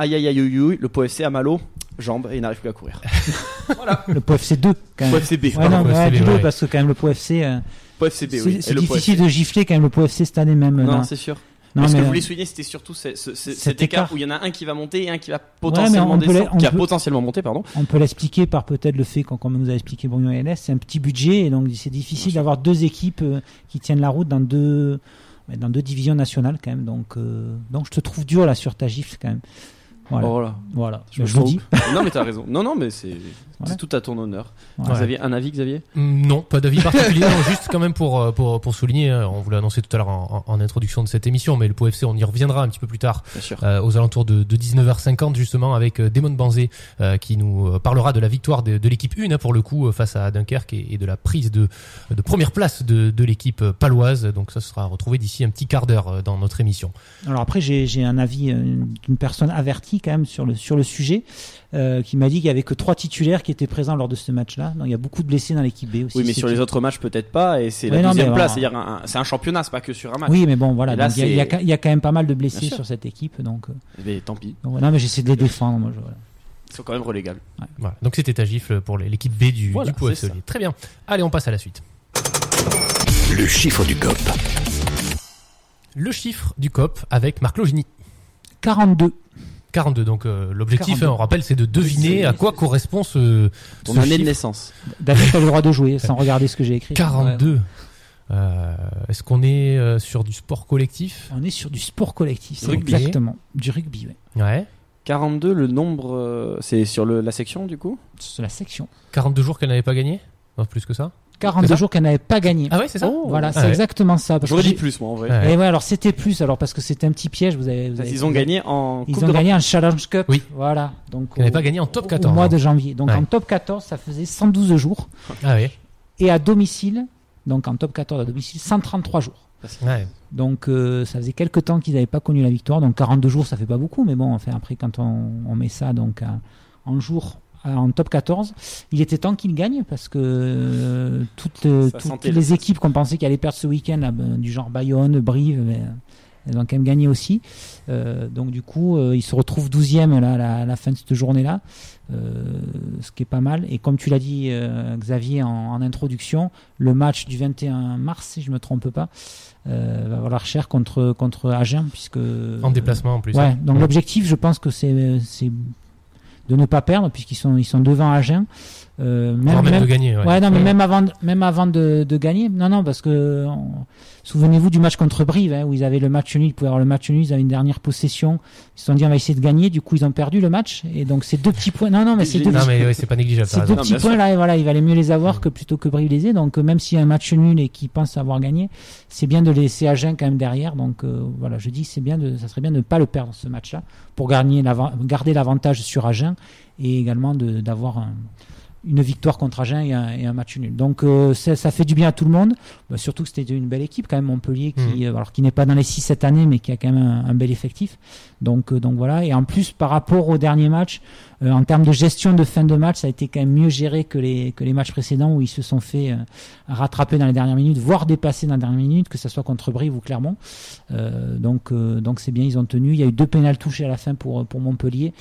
Aïe aïe aïe aïe, aïe, le Pau FC a mal aux jambes et il n'arrive plus à courir. voilà. Le POFC FC 2, quand même. Pau FC B. Ouais, pardon. non, POFC ouais, B, ouais. parce que quand même le POFC, FC, euh, FC B, c'est oui. c'est difficile FC. de gifler quand même le POFC cette année même. Non, c'est sûr. Non, mais ce que je voulais souligner, c'était surtout ce- ce- ce- cet, Cet écart, écart. où il y en a un qui va monter et un qui va potentiellement on peut descendre, la- on qui a peut- potentiellement monté, pardon. On peut l'expliquer par peut-être le fait qu'on comme nous a expliqué Bruno LS, c'est un petit budget et donc c'est difficile d'avoir deux équipes euh, qui tiennent la route dans deux ouais, dans deux divisions nationales quand même. Donc euh, donc je te trouve dur là sur ta gifle quand même. Voilà. Voilà. voilà. Je trompe. dis. non, mais t'as raison. Non, non, mais c'est Voilà. tout à ton honneur. Voilà. Xavier, un avis, Xavier? Mm, Non, pas d'avis particulier. non, juste quand même pour, euh, pour, pour souligner, euh, on vous l'a annoncé tout à l'heure en, introduction de cette émission, mais le Pau FC, on y reviendra un petit peu plus tard, Bien sûr. euh, aux alentours de, de 19h50 justement, avec Damon Banzé euh, qui nous parlera de la victoire de, de l'équipe 1 hein, pour le coup face à Dunkerque et, et de la prise de, de première place de, de l'équipe paloise. Donc ça sera retrouvé d'ici un petit quart d'heure dans notre émission. Alors après, j'ai j'ai un avis d'une personne avertie quand même sur le, sur le sujet, euh, qui m'a dit qu'il y avait que trois titulaires qui étaient présents lors de ce match-là. Donc il y a beaucoup de blessés dans l'équipe B aussi. Oui, mais sur les autres matchs, peut-être pas. Et c'est Ouais, la non, deuxième mais place. voilà. C'est-à-dire, un- c'est un championnat, c'est pas que sur un match. Oui, mais bon, voilà. Il y a- y, quand- il y a quand même pas mal de blessés sur cette équipe. Donc, euh, Mais tant pis. donc, non, mais j'essaie de les défendre. Moi, je- voilà. Ils sont quand même relégables. Voilà. Donc c'était ta gifle pour l'équipe B du, Voilà, du. Très bien. Allez, on passe à la suite. Le chiffre du COP. Le chiffre du COP avec Marc Logini. 42. 42. Donc euh, l'objectif, 42. hein, on rappelle, c'est de deviner à quoi correspond ce, Ton ce année de naissance. David a le droit de jouer sans regarder ce que j'ai écrit. 42. Euh, Est-ce qu'on est euh, sur du sport collectif? On est sur du sport collectif. c'est Rugby. Exactement. Du rugby, ouais. Ouais. 42, le nombre. euh, c'est sur le, la section, du coup? C'est la section. 42 jours qu'elle n'avait pas gagné? Non, plus que ça? 42 ça jours qu'elle n'avait pas gagné. Ah ouais, c'est ça Oh. Voilà, Ah c'est ouais. exactement ça. parce J'aurais dit plus, moi, en vrai. Ouais. Et ouais, alors c'était plus, alors parce que c'était un petit piège. Vous avez, vous avez- Ils ont gagné en Ils Coupe ont gagné un Challenge Cup. Oui. Voilà. Donc Elle n'avait au- pas gagné en top au- 14. Au mois de janvier. Donc Ouais. en top 14, ça faisait 112 jours. Ah ouais. Et à domicile, donc en top 14 à domicile, 133 jours. ouais. Donc euh, ça faisait quelques temps qu'ils n'avaient pas connu la victoire. Donc 42 jours, ça fait pas beaucoup, mais bon, enfin après quand on, on met ça donc en jours en top 14, il était temps qu'ils gagnent parce que euh, toutes, euh, toutes les équipes qu'on pensait qu'elles allaient perdre ce week-end, là, ben, du genre Bayonne, Brive, ben, elles ont quand même gagné aussi. Euh, donc du coup, euh, ils se retrouvent 12e là, à la, fin de cette journée-là, euh, ce qui est pas mal. Et comme tu l'as dit, euh, Xavier, en, en introduction, le match du 21 mars, si je me trompe pas, euh, va valoir cher contre contre Agen puisque En déplacement en plus. Ouais, hein. donc l'objectif, je pense que c'est c'est de ne pas perdre puisqu'ils sont ils sont devant Agen. Euh, Voire même, de gagner. Ouais, ouais non, mais même avant, de- même avant de, de gagner. Non, non, parce que on- souvenez-vous du match contre Brive, hein, où ils avaient le match nul, ils pouvaient avoir le match nul, ils avaient une dernière possession. Ils se sont dit on va essayer de gagner. Du coup, ils ont perdu le match. Et donc ces deux petits points. Non, non, mais ces deux Non, mais ouais, c'est pas négligeable. ces deux. Non, petits sûr. points là, voilà, il valait mieux les avoir que plutôt que Brive les ait. Donc euh, même s'il y a un match nul et qu'ils pensent avoir gagné, c'est bien de laisser Agen quand même derrière. Donc euh, voilà, je dis c'est bien de, ça serait bien de ne pas le perdre ce match-là pour gagner garder l'avantage sur Agen et également d'avoir un- une victoire contre Agen et un, et un match nul. Donc euh, ça, ça fait du bien à tout le monde. Bah, surtout que c'était une belle équipe quand même Montpellier qui euh, alors qui n'est pas dans les 6 cette année mais qui a quand même un, un bel effectif. Donc euh, donc voilà et en plus par rapport au dernier match euh, en termes de gestion de fin de match, ça a été quand même mieux géré que les que les matchs précédents où ils se sont fait euh, rattraper dans les dernières minutes, voire dépasser dans les dernières minutes, que ce soit contre Brive ou Clermont. Euh, donc euh, donc c'est bien, ils ont tenu. Il y a eu deux pénales touchés à la fin pour pour Montpellier.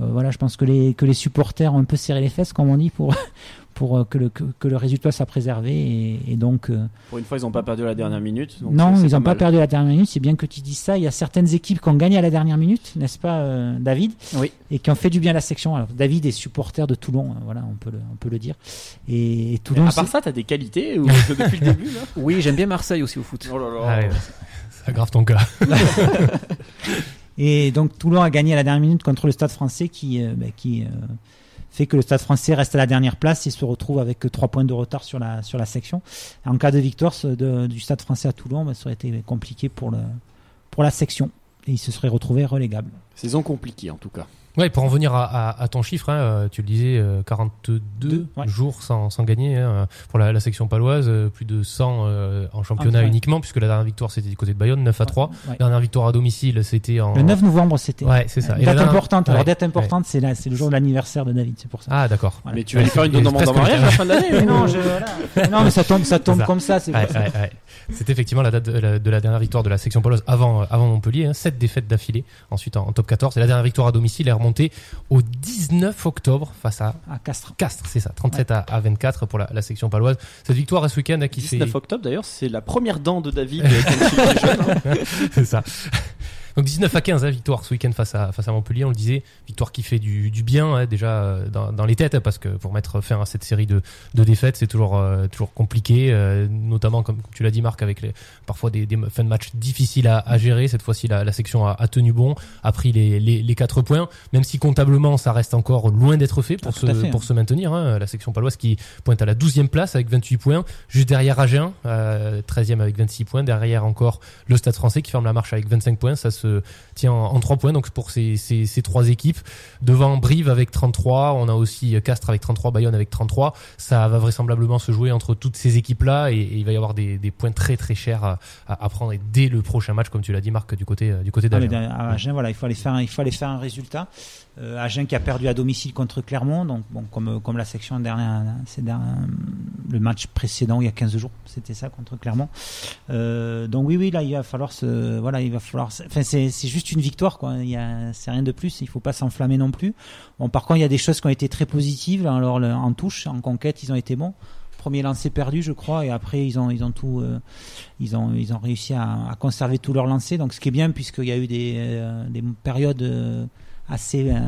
Euh, voilà, je pense que les que les supporters ont un peu serré les fesses, comme on dit, pour pour euh, que le que, que le résultat soit préservé et, et donc euh, Pour une fois, ils n'ont pas perdu à la dernière minute. donc non, ils n'ont pas perdu à la dernière minute. C'est bien que tu dises ça. Il y a certaines équipes qui ont gagné à la dernière minute, n'est-ce pas, euh, David? Oui. Et qui ont fait du bien à la section. Alors, David est supporter de Toulon, euh, voilà, on peut le, on peut le dire. Et, et Toulon, Mais à part ça, t'as des qualités ou depuis le début là? Oui, j'aime bien Marseille aussi au foot. Oh là là. Ah ouais, ça aggrave ton cas. et donc Toulon a gagné à la dernière minute contre le Stade Français, qui, euh, bah, euh, fait que le Stade Français reste à la dernière place et se retrouve avec que trois points de retard sur la sur la section. En cas de victoire du Stade Français à Toulon, bah, ça aurait été compliqué pour le pour la section et il se serait retrouvé relégable. Saison compliquée en tout cas. Ouais, pour en venir à, à- à ton chiffre, hein, euh, tu le disais, euh, 42 Deux, ouais. jours sans, sans gagner hein, euh, pour la, la section paloise, euh, plus de 100 euh, en championnat Ah, uniquement, puisque la dernière victoire c'était du côté de Bayonne, 9 à 3. Ouais. La dernière victoire à domicile c'était en... Le 9 novembre, c'était. Ouais, c'est ça. Et date dernière- importante. Alors, Ouais, date importante, c'est c'est le jour de l'anniversaire de David, c'est pour ça. Ah d'accord. Voilà. Mais tu vas lui faire une demande en mariage à la fin de l'année non, je, voilà. non, mais ça tombe, ça tombe ça. comme ça, c'est effectivement la date de la, de la dernière victoire de la section poloise avant, euh, avant Montpellier, hein, 7 défaites d'affilée, ensuite en, en top 14. Et la dernière victoire à domicile est remontée au 19 octobre face à À Castres. Castres, c'est ça, 37 à, à 24 pour la, la section paloise. Cette victoire est ce week-end hein, qui 19 fait... octobre d'ailleurs, c'est la première dent de David euh, quand il était jeune. hein. c'est ça. Donc 19 à 15, hein, victoire ce week-end face à, face à Montpellier, on le disait, victoire qui fait du, du bien hein, déjà euh, dans, dans les têtes, hein, parce que pour mettre fin à cette série de, de défaites, c'est toujours, euh, toujours compliqué, euh, notamment comme tu l'as dit Marc, avec les, parfois des, des fins de match difficiles à, à gérer. Cette fois-ci, la, la section a, a tenu bon, a pris les, les, les 4 points, même si comptablement ça reste encore loin d'être fait pour, Ah, se, fait, pour hein. se maintenir. hein. La section paloise qui pointe à la 12e place avec 28 points, juste derrière Agen, euh, 13e avec 26 points, derrière encore le Stade français qui ferme la marche avec 25 points, ça se tient en, en 3 points donc pour ces, ces, ces trois équipes. Devant Brive avec 33, on a aussi Castres avec 33, Bayonne avec 33. Ça va vraisemblablement se jouer entre toutes ces équipes-là et, et il va y avoir des, des points très très chers à, prendre et dès le prochain match, comme tu l'as dit Marc, du côté, du côté Ah, d'Agen. à Agen, voilà, il aller faire, un, il faut aller faire un résultat. Euh, Agen qui a perdu à domicile contre Clermont, donc bon, comme comme la section dernière, le match précédent il y a 15 jours, c'était ça contre Clermont. Euh, donc oui, oui, là il va falloir se, voilà, il va falloir, enfin c'est juste une victoire quoi. Il c'est rien de plus. Il faut pas s'enflammer non plus. Bon, par contre, il y a des choses qui ont été très positives. Alors en touche, en conquête, ils ont été bons. Premier lancer perdu, je crois, et après ils ont ils ont tout, euh, ils ont ils ont réussi à, conserver tous leurs lancers. Donc ce qui est bien puisqu'il y a eu des euh, des périodes assez euh,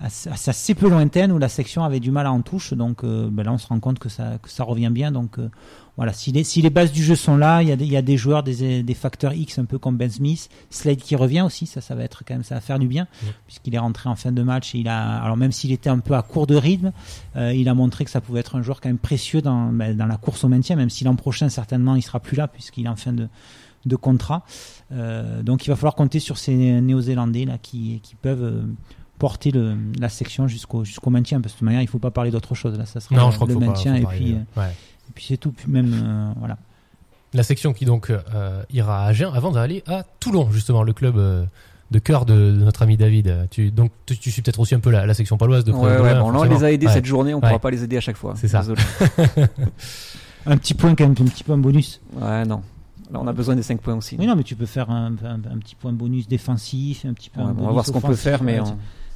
assez, assez- assez peu lointaines où la section avait du mal à en touche. Donc euh, ben là, on se rend compte que ça que ça revient bien. Donc euh, voilà, si les si les bases du jeu sont là, il y a des, il y a des joueurs, des des facteurs X un peu comme Ben Smith, Slade qui revient aussi. Ça ça va être quand même ça va faire du bien puisqu'il est rentré en fin de match. Et il a alors même s'il était un peu à court de rythme, euh, il a montré que ça pouvait être un joueur quand même précieux dans ben, dans la course au maintien. Même si l'an prochain certainement il sera plus là puisqu'il est en fin de de contrat. Euh, donc il va falloir compter sur ces Néo-Zélandais là qui, qui peuvent euh, porter le, la section jusqu'au jusqu'au maintien parce que de toute manière il faut pas parler d'autre chose là ça sera Non, je crois le pas- maintien faut et pas puis euh, ouais. et puis c'est tout puis même euh, voilà La section qui donc euh, ira à Agen avant d'aller à Toulon, justement, le club euh, de cœur de, de notre ami David. Tu, donc tu, tu suis peut-être aussi un peu la, la section paloise de Ouais, ouais, bon, là on les a aidés Ouais. cette journée, on Ouais. pourra pas les aider à chaque fois. C'est ça. Désolé. un petit point quand même un petit point bonus Ouais, non. Là on a besoin des 5 points aussi. oui non mais tu peux faire un, un, un petit point bonus défensif un petit point Ouais, bon, on va voir ce qu'on peut faire, mais ouais,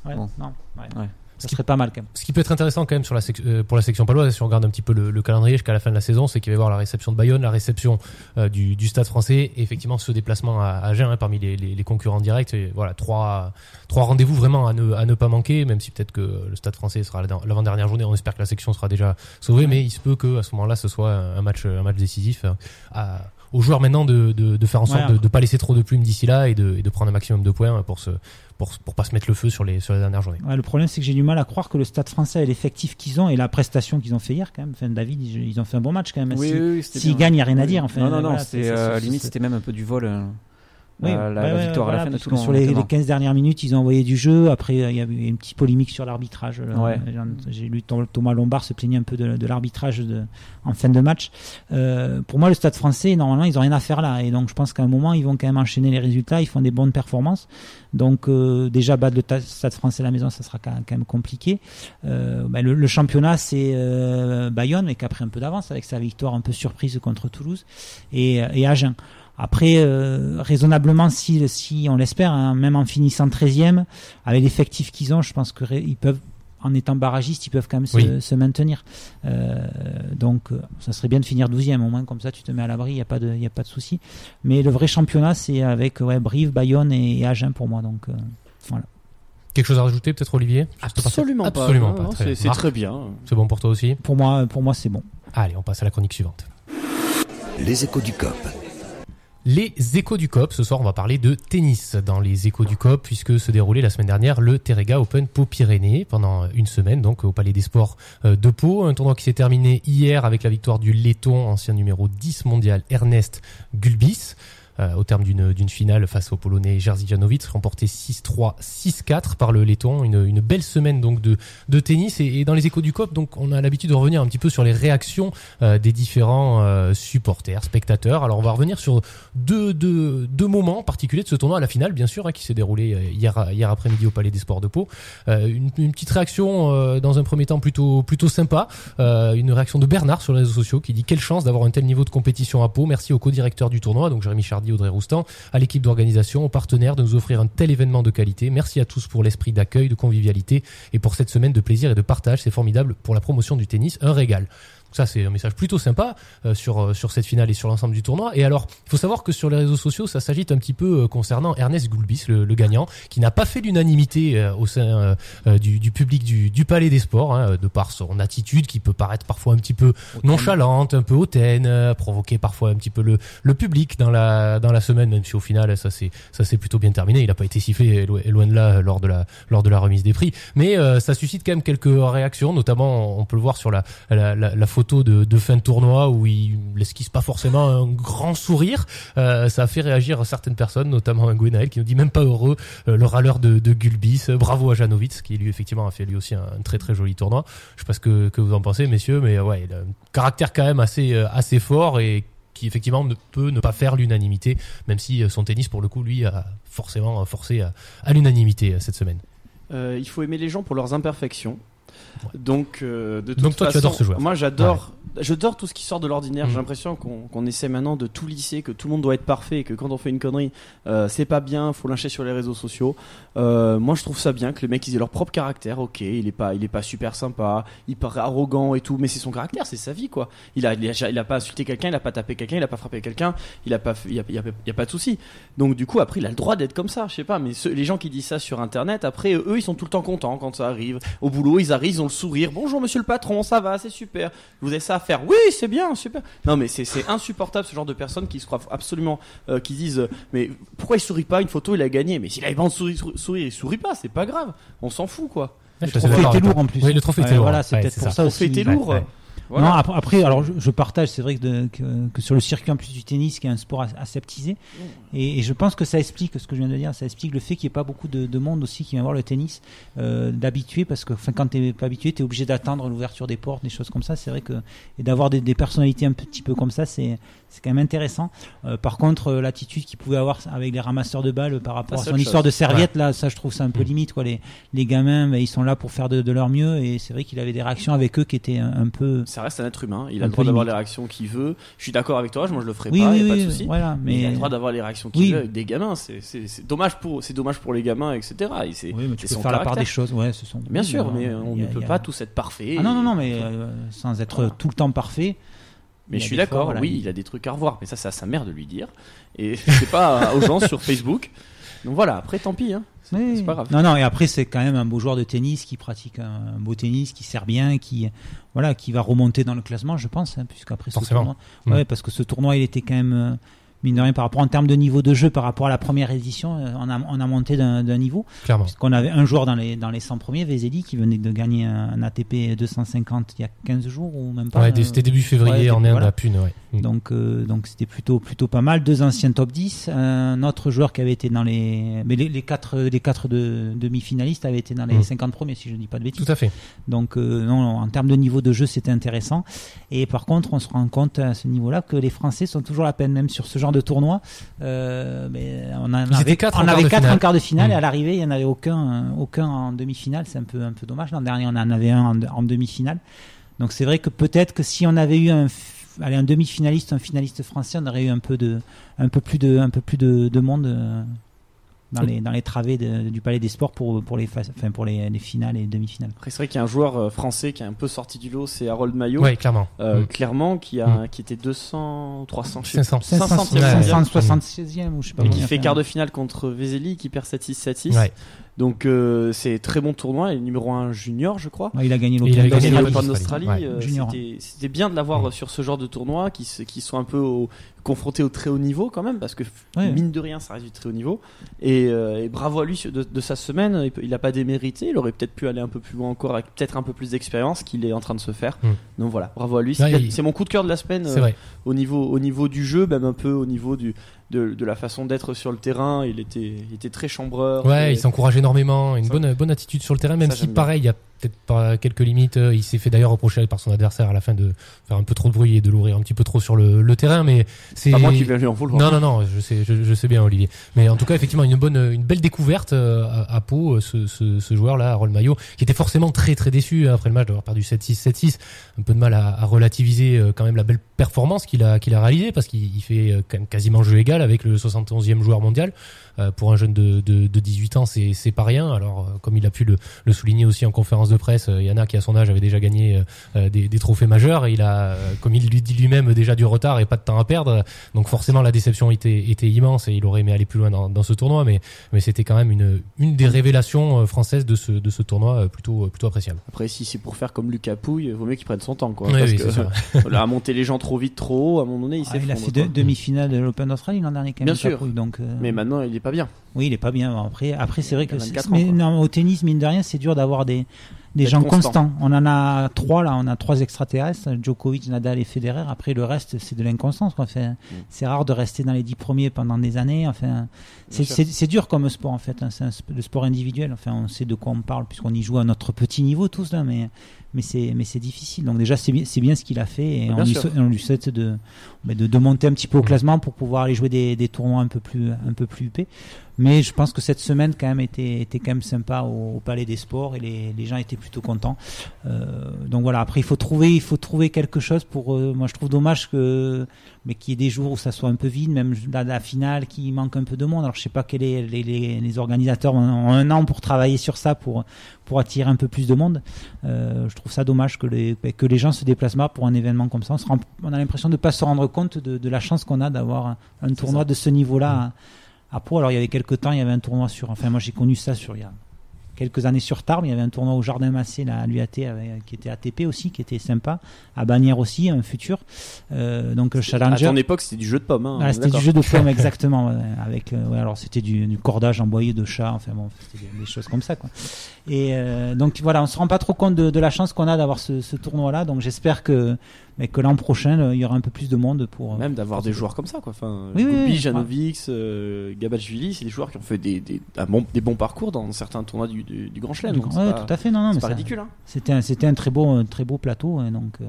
on- ouais, bon. non, ouais. Ça serait pas mal quand même. Ce qui peut être intéressant quand même sur la sec- euh, pour la section paloise, si on regarde un petit peu le, le calendrier jusqu'à la fin de la saison, c'est qu'il va y avoir la réception de Bayonne, la réception euh, du, du Stade Français, et effectivement ce déplacement à, à Agen hein, parmi les, les, les concurrents directs. Et voilà, trois trois rendez-vous vraiment à ne, à ne pas manquer, même si peut-être que le Stade Français sera la- l'avant-dernière journée. On espère que la section sera déjà sauvée, mais il se peut que à ce moment-là, ce soit un match un match décisif. euh, à, aux joueurs maintenant de, de, de faire en sorte Ouais, de ne pas laisser trop de plumes d'ici là et de, et de prendre un maximum de points pour se pour, pour pas se mettre le feu sur les sur les dernières journées. Ouais, le problème, c'est que j'ai du mal à croire que le Stade français et l'effectif qu'ils ont et la prestation qu'ils ont fait hier, quand même. Enfin, David, ils, ils ont fait un bon match quand même. Oui, Si- oui, S'ils gagnent, il n'y a rien à dire. Enfin, non, non, non, voilà, c'était c'est- c'est- euh, c'est- limite, c'était même un peu du vol. euh, Oui, la, la- ouais, la ouais, victoire voilà, à la fin de Toulon. Sur les, les honnêtement. 15 dernières minutes, ils ont envoyé du jeu. Après, euh, il y a eu une petite polémique sur l'arbitrage. Ouais. J'ai- lu Thomas Lombard se plaignait un peu de, de l'arbitrage en fin de match. Euh, pour moi, le Stade français, normalement, ils ont rien à faire là. Et donc, je pense qu'à un moment, ils vont quand même enchaîner les résultats. Ils font des bonnes performances. Donc, euh, déjà, battre le ta- Stade français à la maison, ça sera quand même compliqué. Euh, ben, le, le championnat, c'est euh, Bayonne, mais qui a pris un peu d'avance avec sa victoire un peu surprise contre Toulouse et, et Agen. Après, euh, raisonnablement, si, si on l'espère, hein, même en finissant 13e, avec l'effectif qu'ils ont, je pense qu'ils peuvent, en étant barragistes, ils peuvent quand même se, Oui. se maintenir. Euh, donc, euh, ça serait bien de finir 12e, au moins, comme ça, tu te mets à l'abri, il n'y a pas de, il y a pas de souci. Mais le vrai championnat, c'est avec ouais, Brive, Bayonne et, et Agen pour moi. Donc, euh, voilà. Quelque chose à rajouter, peut-être Olivier? Absolument pas. Absolument pas. C'est très bien. C'est bon pour toi aussi? Pour moi, pour moi c'est bon. Allez, on passe à la chronique suivante. Les échos du COP. Les échos du COP. Ce soir, on va parler de tennis dans les échos du COP, puisque se déroulait la semaine dernière le Terrega Open Pau Pyrénées pendant une semaine, donc au Palais des Sports euh, de Pau. Un tournoi qui s'est terminé hier avec la victoire du Letton, ancien numéro 10 mondial, Ernest Gulbis. Euh, au terme d'une finale face au Polonais Jerzy Janowicz, remporté 6-3, 6-4 par le Letton. Une, une belle semaine donc de, de tennis. Et, et dans les échos du COP, donc on a l'habitude de revenir un petit peu sur les réactions euh, des différents euh, supporters, spectateurs. Alors on va revenir sur deux, deux, deux moments particuliers de ce tournoi à la finale, bien sûr, hein, qui s'est déroulé euh, hier, hier après-midi au Palais des Sports de Pau. Euh, une, une petite réaction euh, dans un premier temps plutôt, plutôt sympa. Une réaction de Bernard sur les réseaux sociaux qui dit quelle chance d'avoir un tel niveau de compétition à Pau. Merci au co-directeur du tournoi, donc Jérémy Audrey Roustan, à l'équipe d'organisation, aux partenaires de nous offrir un tel événement de qualité. Merci à tous pour l'esprit d'accueil, de convivialité et pour cette semaine de plaisir et de partage. C'est formidable pour la promotion du tennis. Un régal. Ça, c'est un message plutôt sympa euh, sur, euh, sur cette finale et sur l'ensemble du tournoi. Et alors, il faut savoir que sur les réseaux sociaux, ça s'agite un petit peu euh, concernant Ernest Goulbis, le, le gagnant, qui n'a pas fait l'unanimité euh, au sein euh, du, du public du, du Palais des Sports, hein, de par son attitude qui peut paraître parfois un petit peu nonchalante, un peu hautaine, provoquer parfois un petit peu le, le public dans la, dans la semaine, même si au final, ça s'est ça s'est plutôt bien terminé. Il n'a pas été sifflé lo- loin de là lors de la, lors de la remise des prix. Mais euh, ça suscite quand même quelques réactions, notamment on peut le voir sur la, la, la, la photo de, fin de tournoi où il l'esquisse pas forcément un grand sourire. Euh, ça a fait réagir certaines personnes, notamment un Gwenaël qui nous dit même pas heureux euh, le râleur de, de Gulbis. Bravo à Janowitz qui lui effectivement a fait lui aussi un, très très joli tournoi. Je sais pas ce que, vous en pensez messieurs, mais ouais, il a un caractère quand même assez euh, assez fort et qui effectivement ne peut ne pas faire l'unanimité, même si son tennis pour le coup lui a forcément forcé à, l'unanimité cette semaine. Il faut aimer les gens pour leurs imperfections. Donc, euh, de toute Donc toi, tu façon, adores ce joueur. Moi, j'adore, j'adore tout ce qui sort de l'ordinaire. Mm. J'ai l'impression qu'on qu'on essaie maintenant de tout lisser, que tout le monde doit être parfait, et que quand on fait une connerie, euh, c'est pas bien, faut lyncher sur les réseaux sociaux. Euh, moi, je trouve ça bien que les mecs ils aient leur propre caractère. Ok, il est pas, il est pas super sympa, il paraît arrogant et tout, mais c'est son caractère, c'est sa vie quoi. Il a, il a, il a pas insulté quelqu'un, il a pas tapé quelqu'un, il a pas frappé quelqu'un, il a pas, il y a, pas de souci. Donc du coup, après, il a le droit d'être comme ça. Je sais pas, mais ceux- les gens qui disent ça sur Internet, après, eux, ils sont tout le temps contents quand ça arrive. Au boulot, ils arrivent, ils ont le sourire. Bonjour, monsieur le patron, ça va, c'est super. Vous avez ça à faire? Oui, c'est bien, super. Non, mais c'est c'est insupportable ce genre de personnes qui se croient absolument, euh, qui disent, euh, mais pourquoi il sourit pas Une photo, il a gagné? Mais s'il avait pas de sourire, sourire, il sourit pas, c'est pas grave. On s'en fout, quoi. Le trophée était lourd en plus. Oui, le trophée était lourd. Voilà, c'est Ouais, peut-être c'est pour ça. ça, Le aussi. trophée était Ouais, lourd. Voilà. Non, après, après, alors je, je partage, c'est vrai que, de- que, que sur le circuit en plus du tennis, qui est un sport as- aseptisé, et, et je pense que ça explique ce que je viens de dire, ça explique le fait qu'il n'y ait pas beaucoup de, de monde aussi qui vient voir le tennis euh, d'habitué, parce que enfin, quand tu n'es pas habitué, tu es obligé d'attendre l'ouverture des portes, des choses comme ça. C'est vrai que et d'avoir des, des personnalités un petit peu comme ça, c'est c'est quand même intéressant. Euh, par contre, euh, l'attitude qu'il pouvait avoir avec les ramasseurs de balles par rapport à son histoire de serviette, là, ça je trouve ça un peu Mm. limite. Quoi. Les, les gamins, ben, ils sont là pour faire de, de leur mieux, et c'est vrai qu'il avait des réactions avec eux qui étaient un, un peu ça reste un être humain. Il a le droit d'avoir les réactions qu'il veut. Je suis d'accord avec toi. Moi, je le ferai Oui, pas. oui, y a pas de souci. voilà. Mais il a le droit d'avoir les réactions qu'il veut avec des gamins. C'est- dommage pour, c'est dommage pour les gamins, etc. Et c'est oui, mais tu peux faire la part des choses. Ouais, ce sont. Bien sûr, mais on ne peut pas tous être parfaits. Ah non, non, non, mais euh, sans être Voilà. tout le temps parfait. Mais je suis d'accord, voilà, oui, il- il a des trucs à revoir, mais ça, c'est à sa mère de lui dire. Et c'est pas aux gens sur Facebook. Donc voilà, après, tant pis. Hein. C'est Oui. pas grave. Non, non, et après, c'est quand même un beau joueur de tennis qui pratique un beau tennis, qui sert bien, qui, voilà, qui va remonter dans le classement, je pense, hein, puisqu'après ce Forcément. tournoi. Ouais, parce que ce tournoi, il était quand même, euh, mine de rien, par rapport en termes de niveau de jeu, par rapport à la première édition, euh, on a, on a monté d'un d'un niveau. Clairement. Puisqu'on avait un joueur dans les, dans les 100 premiers, Vezeli, qui venait de gagner un, un ATP 250 il y a 15 jours ou même pas. Ouais, euh, dé- c'était début février ouais, en Inde voilà. à Pune, ouais. Mm. donc euh, donc c'était plutôt plutôt pas mal. Deux anciens top 10, un autre joueur qui avait été dans les mais les, les quatre les quatre de, demi-finalistes avaient été dans les Mm. 50 premiers si je ne dis pas de bêtises. Tout à fait. Donc euh, non, en termes de niveau de jeu, c'était intéressant. Et par contre, on se rend compte à ce niveau-là que les Français sont toujours la peine, même sur ce genre de tournoi. Euh, mais on, en avait quatre on en quart avait de quatre finale. en quart de finale Mm. et à l'arrivée, il n'y en avait aucun, aucun en demi-finale. C'est un peu, un peu dommage. L'an dernier, on en avait un en, en demi-finale. Donc c'est vrai que peut-être que si on avait eu un, allez, un demi-finaliste, un finaliste français, on aurait eu un peu de, un peu plus de, un peu plus de, de monde. euh, dans les, dans les travées de- du Palais des Sports pour, pour, les, phases- enfin pour les, les finales et demi-finales. Après, c'est vrai qu'il y a un joueur euh, français qui est un peu sorti du lot, c'est Harold Maillot. Ouais, clairement. Euh, Mm. clairement, qui, a, Mm. qui était 200, 300, je sais 500. 500e Ouais. mondial. 576e ou je sais pas Et qui fait quart de finale contre Vezeli, qui perd 7-6, 7-6. Ouais. Donc euh, c'est très bon tournoi. Il est numéro 1 junior, je crois. ouais, il a gagné il a gagné l'Open d'Australie. Ouais. euh, c'était- C'était bien de l'avoir sur ce genre de tournoi qui, se- qui sont un peu au- confrontés au très haut niveau quand même, parce que Ouais. mine de rien, ça reste du très haut niveau. Et, euh, et bravo à lui de, de sa semaine. Il n'a pas démérité. Il aurait peut-être pu aller un peu plus loin encore avec peut-être un peu plus d'expérience qu'il est en train de se faire. Mm. Donc voilà, bravo à lui. C'est il- mon coup de cœur de la semaine. Euh, au niveau au niveau du jeu même un peu au niveau du de, de la façon d'être sur le terrain il était il était très chambreur Ouais, Et- il s'encourage énormément, une Ça- bonne bonne attitude sur le terrain, même si pareil, il y a peut-être pas quelques limites. euh, Il s'est fait d'ailleurs reprocher par son adversaire à la fin de faire un peu trop de bruit et de l'ouvrir un petit peu trop sur le, le terrain, mais c'est pas moi qui vais lui en vouloir Non, non, non, je sais, je, je sais bien, Olivier. Mais en tout cas, effectivement, une bonne, une belle découverte euh, à, à Pau, euh, ce, ce, ce joueur-là, Harold Maillot, qui était forcément très, très déçu hein, après le match d'avoir perdu 7-6, 7-6. Un peu de mal à, à relativiser euh, quand même la belle performance qu'il a, qu'il a réalisée, parce qu'il il fait quand même quasiment jeu égal avec le 71e joueur mondial. Euh, pour un jeune de, de, de 18 ans, c'est, c'est pas rien. Alors, euh, comme il a pu le, le souligner aussi en conférence de presse, euh, Yana, qui à son âge avait déjà gagné des, des trophées majeurs, il a, comme il lui dit lui-même, déjà du retard et pas de temps à perdre. Donc forcément la déception était, était immense et il aurait aimé aller plus loin dans, dans ce tournoi, mais, mais c'était quand même une, une des révélations françaises de ce, de ce tournoi plutôt, plutôt appréciable. après si c'est pour faire comme Lucas Pouille vaut mieux qu'il prenne son temps quoi Oui, parce oui, que c'est sûr. là, à monter les gens trop vite trop haut à un moment donné il Ah, il a fait deux- demi-finale de l'Open d'Australie l'an dernier quand Bien même. sûr. Donc, euh, mais maintenant il est pas bien oui, il est pas bien. Après, après c'est vrai que 24 c'est- ans, mais non, au tennis, mine de rien, c'est dur d'avoir des, des gens constant. constants. On en a trois là, on a trois extraterrestres, Djokovic, Nadal et Federer. Après, le reste, c'est de l'inconstance. quoi. Enfin, C'est rare de rester dans les dix premiers pendant des années. Enfin, c'est dur comme sport en fait. hein. C'est un le sport individuel. Enfin, on sait de quoi on parle puisqu'on y joue à notre petit niveau tous là, mais mais c'est mais c'est difficile. Donc déjà, c'est bien, c'est bien ce qu'il a fait et on lui, souhaite- on lui souhaite de, de de monter un petit peu au Mhm. classement pour pouvoir aller jouer des, des tournois un peu plus un peu plus huppés. Mais je pense que cette semaine quand même était, était quand même sympa au, au Palais des Sports et les, les gens étaient plutôt contents. Euh, donc voilà. Après, il faut trouver, il faut trouver quelque chose pour. euh, moi, je trouve dommage que, mais qu'il y ait des jours où ça soit un peu vide, même la, la finale qui manque un peu de monde. Alors je sais pas quels est les, les, les organisateurs ont, ont un an pour travailler sur ça pour pour attirer un peu plus de monde. Euh, je trouve ça dommage que les que les gens se déplacent pas pour un événement comme ça. On, se rend- on a l'impression de pas se rendre compte de, de la chance qu'on a d'avoir un, un tournoi ça. de ce niveau-là à, à Pau. Alors il y avait quelques temps, il y avait un tournoi sur. Enfin moi j'ai connu ça sur il y a quelques années sur Tarbes. Il y avait un tournoi au Jardin Massé là, à l'UAT avec- qui était ATP aussi, qui était sympa. À Bagnères aussi, un futur. Euh, donc le à Challenger. ton époque c'était du jeu de pommes hein, est c'était du jeu de pomme exactement avec euh, ouais, alors c'était du, du cordage emboyé de chat enfin bon c'était des, des choses comme ça quoi et euh, donc voilà on se rend pas trop compte de, de la chance qu'on a d'avoir ce, ce tournoi là donc j'espère que mais que l'an prochain euh, il y aura un peu plus de monde pour même d'avoir des joueurs comme ça quoi enfin Oui, oui, Gopi, oui. Janovic euh, Gabachvili c'est des joueurs qui ont fait des, des, bon- des bons parcours dans certains tournois du, du, du Grand Chelem ouais, pas, tout à fait non non c'est pas ça- ridicule hein. c'était un, c'était un très beau un très beau plateau hein, donc euh,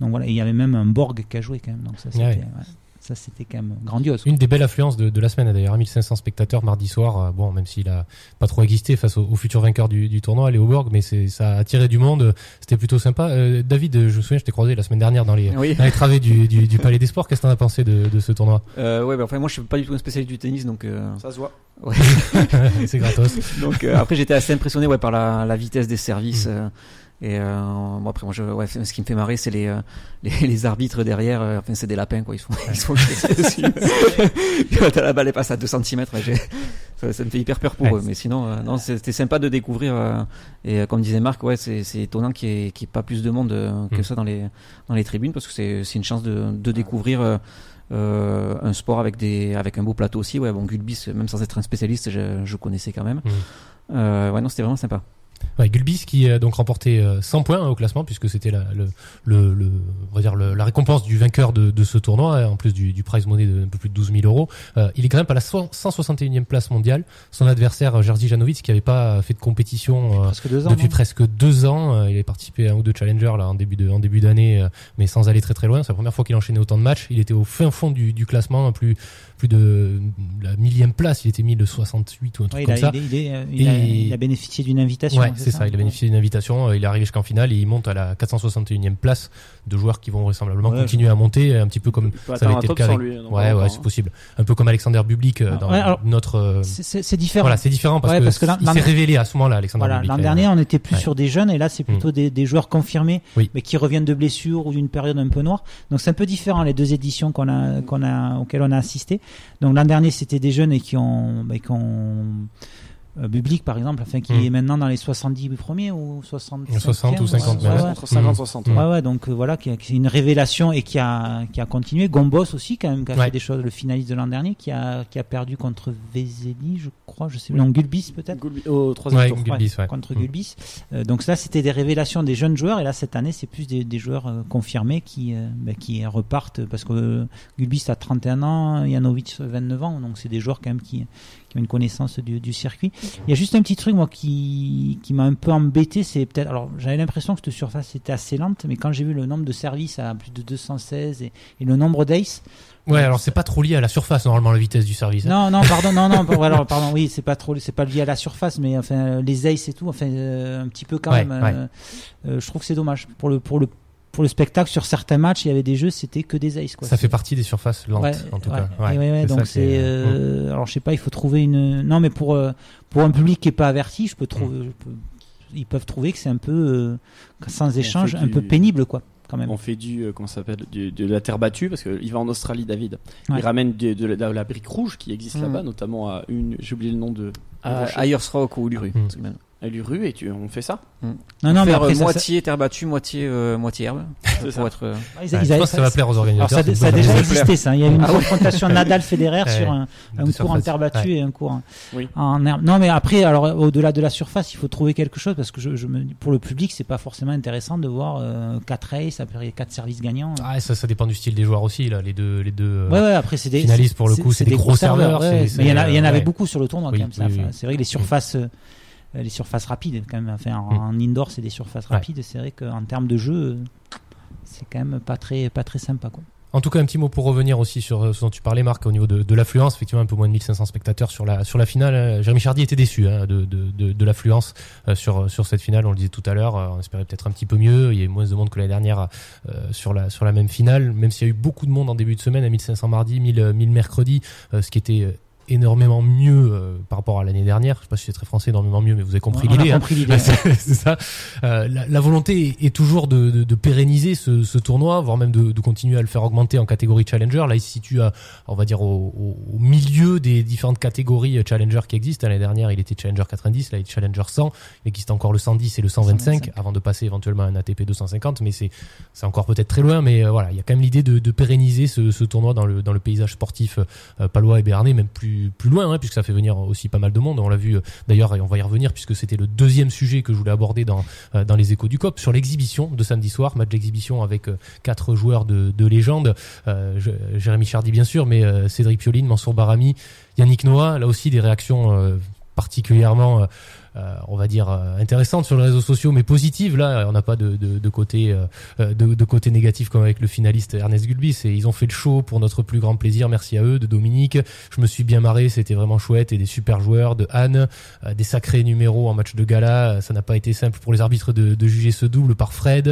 donc voilà Et il y avait même un Borg qui a joué quand même donc ça c'était Ouais. ouais. Ça, c'était quand même grandiose. Une des belles affluences de, de la semaine, d'ailleurs, 1500 spectateurs mardi soir. euh, Bon, même s'il a pas trop existé face au, au futur vainqueur du, du tournoi, Léo Borg, mais c'est, ça a attiré du monde. C'était plutôt sympa. Euh, David, je me souviens, je t'ai croisé la semaine dernière dans les, Oui. dans les travées du, du, du Palais des Sports. Qu'est-ce que t'en as pensé de, de ce tournoi? Euh, ouais, bah, enfin, moi, je suis pas du tout un spécialiste du tennis, donc. euh, Ça se voit. ouais. C'est gratos. donc euh, après, j'étais assez impressionné ouais, par la, la vitesse des services. Mm. Et euh, bon, après, moi, je, ouais, ce qui me fait marrer, c'est les, euh, les, les arbitres derrière. euh, enfin, c'est des lapins, quoi. Ils sont, ils sont dessus. Quand la balle elle passe à 2 cm, ça, ça me fait hyper peur pour Ouais. eux. Mais sinon, euh, non, c'était sympa de découvrir. euh, et euh, comme disait Marc, ouais, c'est étonnant qu'il n'y ait, y ait pas plus de monde que Mm. ça dans les, dans les tribunes parce que c'est une chance de, de découvrir. euh, un sport avec des avec un beau plateau aussi ouais bon Gulbis même sans être un spécialiste je, je connaissais quand même Mm. euh, ouais non c'était vraiment sympa Ouais, Gulbis qui a donc remporté euh, 100 points hein, au classement puisque c'était la, le, le, le- on va dire le- la récompense du vainqueur de, de ce tournoi hein, en plus du, du prize money de un peu plus de 12 000 euros. Euh, il est quand même à la so- 161e place mondiale. Son adversaire euh, Jerzy Janowicz qui avait pas fait de compétition euh, Presque deux ans. depuis non presque deux ans. Euh, il a participé à un ou deux challengers là en début de en début d'année, euh, mais sans aller très très loin. C'est la première fois qu'il enchaînait autant de matchs. Il était au fin fond du, du classement, plus plus de la millième place. Il était mis le 68 ou un truc Ouais, comme a, ça. il, est- il est, il a- Et- il a bénéficié d'une invitation. Ouais, c'est ça. Il a bénéficié d'une invitation. euh, Il est arrivé jusqu'en finale et il monte à la 461e place de joueurs qui vont vraisemblablement Ouais, continuer à monter un petit peu comme ça avait été le cas avec- lui. ouais, ouais, c'est possible. Un peu comme Alexander Bublik euh, Ah, dans alors- notre. euh, C'est- différent. Voilà, c'est différent parce que que s'est révélé à ce moment-là, Alexander Voilà, Bublik. l'an dernier, on était plus sur des jeunes et là, c'est plutôt des, des joueurs confirmés, Oui. mais qui reviennent de blessures ou d'une période un peu noire. Donc c'est un peu différent les deux éditions qu'on a, qu'on a, auxquelles on a assisté. Donc l'an dernier, c'était des jeunes et qui ont, bah, qui ont euh, Bublik par exemple, enfin qui Mm. est maintenant dans les 70 premiers ou 60 60 ou 50 ouais, ouais. Entre 50 et 60. Mm. Ouais, ouais, donc euh, voilà, qui, est une révélation et qui a, qui a continué. Gombos aussi, quand même, qui a Ouais. fait des choses, le finaliste de l'an dernier, qui a, qui a perdu contre Vezeli, je crois, je sais non, Gulbis peut-être. Goulbi- Au troisième Ouais, tour. Gulbis, ouais. contre Mm. Gulbis. Euh, donc là, c'était des révélations des jeunes joueurs, et là, cette année, c'est plus des, des joueurs euh, confirmés qui, euh, bah, qui repartent, parce que euh, Gulbis a 31 ans, Janovic 29 ans, donc c'est des joueurs quand même qui, qui ont une connaissance du, du circuit. Il y a juste un petit truc, moi, qui, qui m'a un peu embêté, c'est peut-être, alors j'avais l'impression que cette surface était assez lente, mais quand j'ai vu le nombre de services à plus de 216 et, et le nombre d'ace, Ouais, alors c'est pas trop lié à la surface normalement la vitesse du service. hein. non, non, pardon, non, non, pardon, alors, pardon, oui, c'est pas trop, c'est pas lié à la surface, mais enfin, les aces et tout, enfin, euh, un petit peu quand Ouais, même. euh, euh, je trouve que c'est dommage pour le pour le pour le spectacle. Sur certains matchs, il y avait des jeux, c'était que des aces, quoi. Ça fait partie des surfaces lentes Ouais, en tout ouais, cas. ouais, ouais, ouais, ça donc c'est, euh, euh, alors je sais pas, il faut trouver une, non, mais pour euh, pour un public qui est pas averti, je peux Mm. trouver, je peux- ils peuvent trouver que c'est un peu euh, sans échange, un du- peu pénible, quoi, quand même. On fait du, euh, comment ça s'appelle, du- de la terre battue parce qu'il va en Australie, David. Ouais. Il ramène de, de la, de la brique rouge qui existe Mm. là-bas, notamment à une, j'ai oublié le nom de, à. Ayers Rock ou Luru Mm. l'Uru et tu, on fait ça. Non, non, mais après euh, ça- moitié terre battue moitié euh, moitié herbe C'est ça. pour être euh, ils- ouais, ils je pense que ça va plaire aux Alors organisateurs. ça, a- ça déjà existé ça. Il y a eu une Ah confrontation Nadal-Federer sur un, un cours en terre battue Ouais. et un cours en, Oui. en herbe. Non mais après, alors au-delà de la surface, il faut trouver quelque chose parce que je, je me pour le public, c'est pas forcément intéressant de voir euh, 4 races, après 4 services gagnants. Ah, ça, ça dépend du style des joueurs aussi là. Les deux, les deux. Ouais, ouais, après c'est des finalistes, pour le coup, c'est des gros serveurs, mais il y en, avait beaucoup sur le tournoi quand même. C'est vrai que les surfaces, les surfaces rapides quand même. Enfin, en, Mm. en indoor, c'est des surfaces Ouais. rapides. C'est vrai qu'en termes de jeu, c'est quand même pas très, pas très sympa quoi. En tout cas, un petit mot pour revenir aussi sur euh, ce dont tu parlais, Marc, au niveau de, de l'affluence. Effectivement, un peu moins de 1500 spectateurs sur la, sur la finale. Euh, Jérémy Chardy était déçu hein, de, de, de, l'affluence euh, sur, sur cette finale. On le disait tout à l'heure. euh, On espérait peut-être un petit peu mieux. Il y a eu moins de monde que l'année dernière sur, la, sur la même finale. Même s'il y a eu beaucoup de monde en début de semaine, à 1500 mardi, 1000, euh, 1000 mercredi, ce qui était énormément mieux euh, par rapport à l'année dernière. Je sais pas si c'est très français, énormément mieux, mais vous avez compris l'idée. hein. compris l'idée. c'est ça. Euh, la, la volonté est, toujours de, de, de pérenniser ce, ce tournoi, voire même de, de continuer à le faire augmenter en catégorie challenger. Là, il se situe, à, on va dire, au, milieu des différentes catégories challenger qui existent. L'année dernière, il était challenger 90, là, il est challenger 100. Il existe encore le 110 et le 125, 125. avant de passer éventuellement à un ATP 250, mais c'est c'est encore peut-être très loin. Mais euh, voilà, il y a quand même l'idée de, pérenniser ce, ce tournoi dans le, dans le paysage sportif palois et béarnais, même plus, plus loin, hein, puisque ça fait venir aussi pas mal de monde. On l'a vu euh, d'ailleurs, et on va y revenir, puisque c'était le deuxième sujet que je voulais aborder dans, euh, les échos du COP, sur l'exhibition de samedi soir, match d'exhibition avec euh, quatre joueurs de, de légende. Jérémy Chardy, bien sûr, mais Cédric Pioline, Mansour Barami, Yannick Noah, là aussi des réactions particulièrement. Euh, on va dire euh, intéressantes sur les réseaux sociaux, mais positives. Là, on n'a pas de, côté euh, de, négatif comme avec le finaliste Ernest Gulbis. Et ils ont fait le show pour notre plus grand plaisir. Merci à eux, de Dominique. Je me suis bien marré, c'était vraiment chouette et des super joueurs, de Anne, des sacrés numéros en match de gala. Ça n'a pas été simple pour les arbitres de, de juger ce double par Fred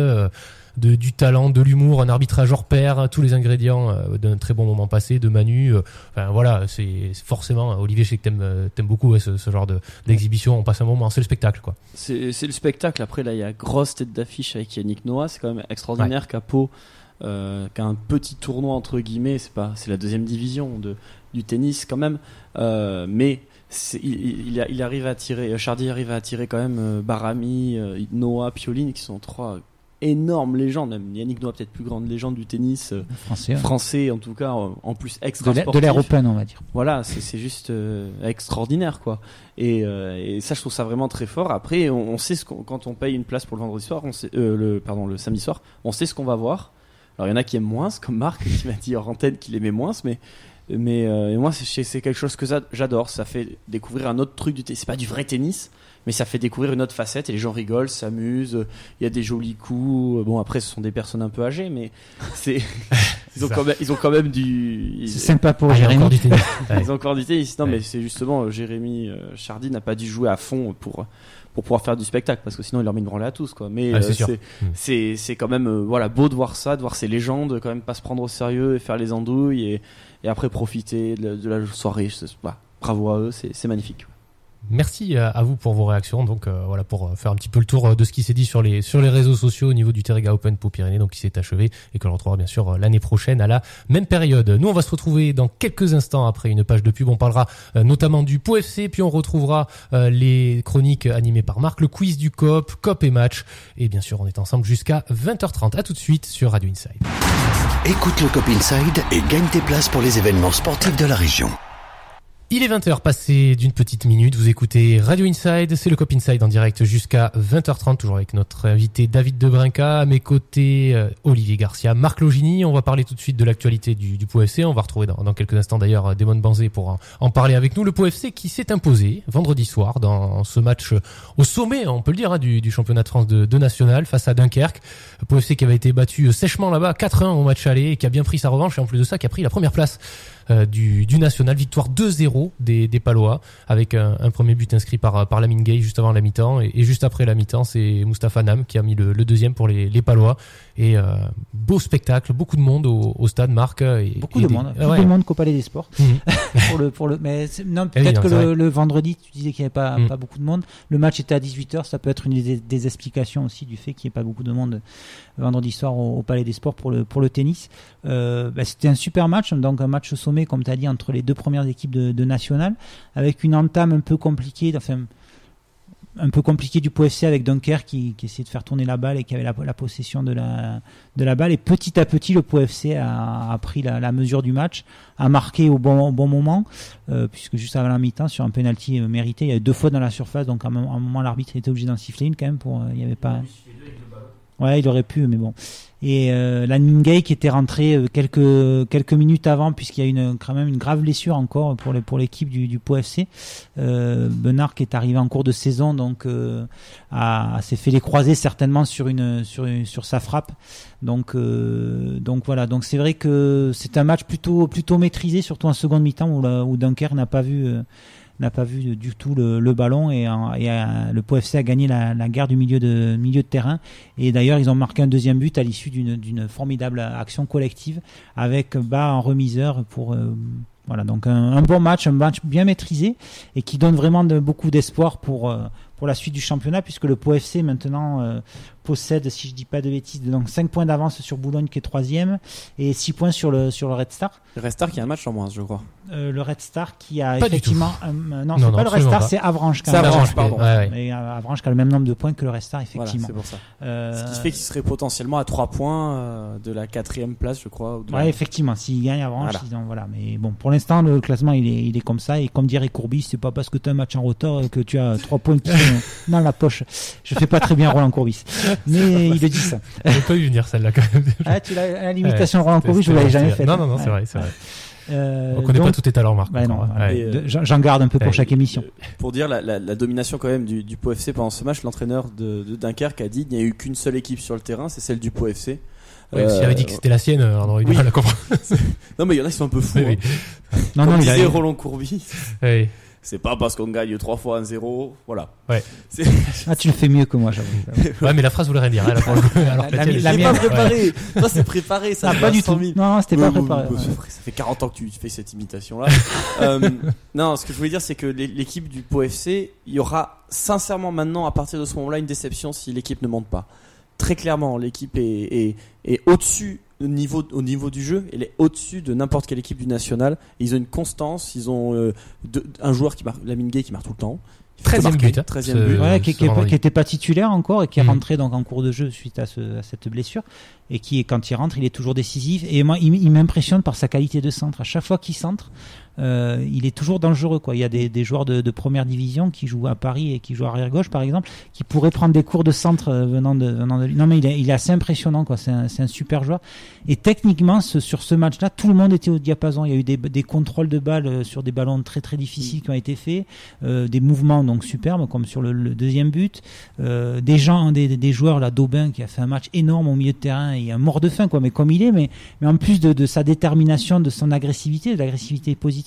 de, du talent, de l'humour, un arbitrage hors pair, tous les ingrédients euh, d'un très bon moment passé, de Manu. Euh, enfin voilà, c'est forcément, Olivier, je sais que t'aimes euh, aimes beaucoup ce, ce, genre d'exhibition, on passe un moment, c'est le spectacle quoi. C'est le spectacle, après là il y a grosse tête d'affiche avec Yannick Noah, c'est quand même extraordinaire qu'à Pau, euh, qu'un petit tournoi entre guillemets, c'est pas c'est la deuxième division de, du tennis quand même, euh, mais il, il, il, arrive à tirer, Chardy arrive à attirer quand même Barami, Noah, Pioline, qui sont trois énorme légende, même Yannick Noah peut-être plus grande légende du tennis euh, français, français en tout cas, en plus extra De l'ère open, on va dire. Voilà, c'est juste euh, extraordinaire quoi. Et, euh, et, ça, je trouve ça vraiment très fort. Après, on, sait ce quand on paye une place pour le vendredi soir, on sait, le pardon le samedi soir, on sait ce qu'on va voir. Alors il y en a qui aiment moins, comme Marc qui m'a dit hors antenne qu'il aimait moins, mais mais moi c'est quelque chose que j'adore. Ça fait découvrir un autre truc du tennis. C'est pas du vrai tennis mais ça fait découvrir une autre facette et les gens rigolent, s'amusent. Il y a des jolis coups. Bon, après, ce sont des personnes un peu âgées, mais c'est ils ont quand même ils ont quand même du. C'est sympa pour ah, Jérémy. ils ont encore du tennis. Non, mais c'est justement Jérémy euh, Chardy n'a pas dû jouer à fond pour pour pouvoir faire du spectacle parce que sinon il leur met une branlée à tous quoi mais ah, euh, c'est c'est quand même euh, voilà beau de voir ça de voir ces légendes quand même pas se prendre au sérieux et faire les andouilles et, et après profiter de, la soirée bah, bravo à eux c'est magnifique Merci à vous pour vos réactions. Donc euh, voilà pour euh, faire un petit peu le tour euh, de ce qui s'est dit sur les sur les réseaux sociaux au niveau du Terrega Open pour Pyrénées, donc qui s'est achevé et que l'on retrouvera bien sûr l'année prochaine à la même période. Nous on va se retrouver dans quelques instants après une page de pub. On parlera notamment du POFC, puis on retrouvera les chroniques animées par Marc, le quiz du COP, COP et match, et bien sûr on est ensemble jusqu'à 20h30. À tout de suite sur Radio Inside. Écoute le COP Inside et gagne tes places pour les événements sportifs de la région. Il est 20h passé d'une petite minute, vous écoutez Radio Inside, c'est le Cop Inside en direct jusqu'à 20h30, toujours avec notre invité David Debrinca, à mes côtés euh, Olivier Garcia, Marc Logini, on va parler tout de suite de l'actualité du, du POFC, on va retrouver dans, quelques instants d'ailleurs euh, Damon Banzé pour en, parler avec nous, le POFC qui s'est imposé vendredi soir dans ce match au sommet, on peut le dire, hein, du, championnat de France de, de, national face à Dunkerque, le POFC qui avait été battu euh, sèchement là-bas, 4-1 au match aller et qui a bien pris sa revanche. Et en plus de ça qui a pris la première place euh, du, du, national. Victoire 2-0 des, des Palois avec un, un, premier but inscrit par, par Lamine Gay juste avant la mi-temps. Et, et, juste après la mi-temps, c'est Mustapha Nam qui a mis le, le deuxième pour les, les Palois. Et euh, beau spectacle, beaucoup de monde au, au stade, Marc. Et, beaucoup de monde, beaucoup de monde qu'au Palais des Sports. Mhm. pour le, pour le, mais non, peut-être que le, le, vendredi, tu disais qu'il n'y avait pas, mhm. pas beaucoup de monde. Le match était à 18h, ça peut être une des, des explications aussi du fait qu'il n'y ait pas beaucoup de monde vendredi soir au, Palais des Sports pour le, pour le tennis. Euh, bah, C'était un super match, donc un match sommet, comme tu as dit, entre les deux premières équipes de, de National, avec une entame un peu compliquée, un peu compliqué du POFC avec Dunker qui, qui, essayait de faire tourner la balle et qui avait la, possession de la, de la balle. Et petit à petit, le POFC a, pris la, mesure du match, a marqué au bon, bon moment, euh, puisque juste avant la mi-temps, sur un penalty mérité, il y avait deux fois dans la surface, donc à un moment, l'arbitre était obligé d'en siffler une quand même. Pour, euh, il y avait pas. Ouais, il aurait pu, mais bon. Et euh, Gay qui était rentré euh, quelques quelques minutes avant, puisqu'il y a une quand même une grave blessure encore pour les, pour l'équipe du, du Pau FC. Euh, Benard qui est arrivé en cours de saison, donc euh, a, s'est fait les croiser certainement sur une sur sur sa frappe. Donc euh, donc voilà. Donc c'est vrai que c'est un match plutôt plutôt maîtrisé, surtout en seconde mi-temps où, où Dunker n'a pas vu n'a pas vu du tout le, ballon et, le Pau FC a gagné la, guerre du milieu de, terrain. Et d'ailleurs, ils ont marqué un deuxième but à l'issue d'une formidable action collective avec bas en remiseur pour. Euh, voilà, donc un, bon match, un match bien maîtrisé et qui donne vraiment beaucoup d'espoir pour, euh, pour la suite du championnat puisque le Pau FC maintenant euh, possède, si je dis pas de bêtises, donc 5 points d'avance sur Boulogne qui est troisième et 6 points sur le, sur le Red Star. Le Red Star qui a un match en moins, je crois. Euh, le Red Star qui a effectivement. non, non c'est pas le Red Star, c'est Avranches. C'est Avranches, pardon. Ouais, ouais. Et euh, Avranches qui a le même nombre de points que le Red Star, effectivement. Voilà, c'est pour ça. Euh... Ce qui fait qu'il serait potentiellement à 3 points euh, de la quatrième place, je crois. Ou ouais, effectivement. S'il gagne Avranches, voilà. Voilà. Mais bon, pour l'instant, le classement, il est, il est comme ça. Et comme dirait Courbis, c'est pas parce que tu as un match en rotor que tu as 3 points qui sont dans la poche. Je fais pas très bien Roland Courbis. Mais il dit J'ai pas eu venir celle-là quand même. Ah, tu l'as, l'imitation de Roland Courbis, je l'avais jamais fait. Non, non, non, c'est vrai, c'est vrai. Euh, On connaît pas. Ouais, Ouais. voilà. Et, euh, De- J'en j'en garde un peu pour Ouais. chaque émission. Euh, Pour dire la, la- la domination quand même du, du Pau FC pendant ce match, l'entraîneur de, de Dunkerque a dit qu'il n'y a eu qu'une seule équipe sur le terrain, c'est celle du Pau FC. Ouais, Euh, S'il avait dit que c'était la sienne, on aurait eu du oui. mal à comprendre. Non mais il y en a qui sont un peu fous. Oui, oui. hein. Non, non, il a- disait Roland Courbis, Ouais. C'est pas parce qu'on gagne trois fois un zéro, voilà. Ouais. C'est- Ah, tu le fais mieux que moi, j'avoue. Ouais, mais la phrase voulait rien dire. hein. Alors La- mienne, pas préparé. Toi c'est préparé, ça. Ah, pas du à 100 tout. 000. Non, non, c'était pas préparé. Ouais. ça fait- Ça fait 40 ans que tu fais cette imitation là. euh, non, ce que je voulais dire c'est que l'é- l'équipe du Pau FC, il y aura sincèrement maintenant à partir de ce moment-là une déception si l'équipe ne monte pas. Très clairement, l'équipe est, est, est au-dessus au niveau, au niveau du jeu, elle est au-dessus de n'importe quelle équipe du national. Ils ont une constance, ils ont euh, un joueur qui marque, Lamine Gay qui marque tout le temps. Il fait 13e marquer, but, hein. 13e Ce- but. Ouais, qui, qui, qui était pas titulaire encore et qui est Mhm. rentré donc en cours de jeu suite à, ce, à cette blessure et qui quand il rentre il est toujours décisif et moi il m'impressionne par sa qualité de centre à chaque fois qu'il centre euh, il est toujours dangereux quoi. Il y a des, joueurs de, première division qui jouent à Paris et qui jouent arrière gauche par exemple qui pourraient prendre des cours de centre euh, venant de non mais il est, assez impressionnant quoi. C'est un, super joueur. Et techniquement sur ce match là tout le monde était au diapason. Il y a eu des, contrôles de balles euh, sur des ballons très très difficiles qui ont été faits des mouvements donc superbes comme sur le, deuxième but. Des gens des, des- joueurs là d'Aubin qui a fait un match énorme au milieu de terrain et un mort de faim quoi mais comme il est mais mais en plus de, de sa détermination de son agressivité de l'agressivité positive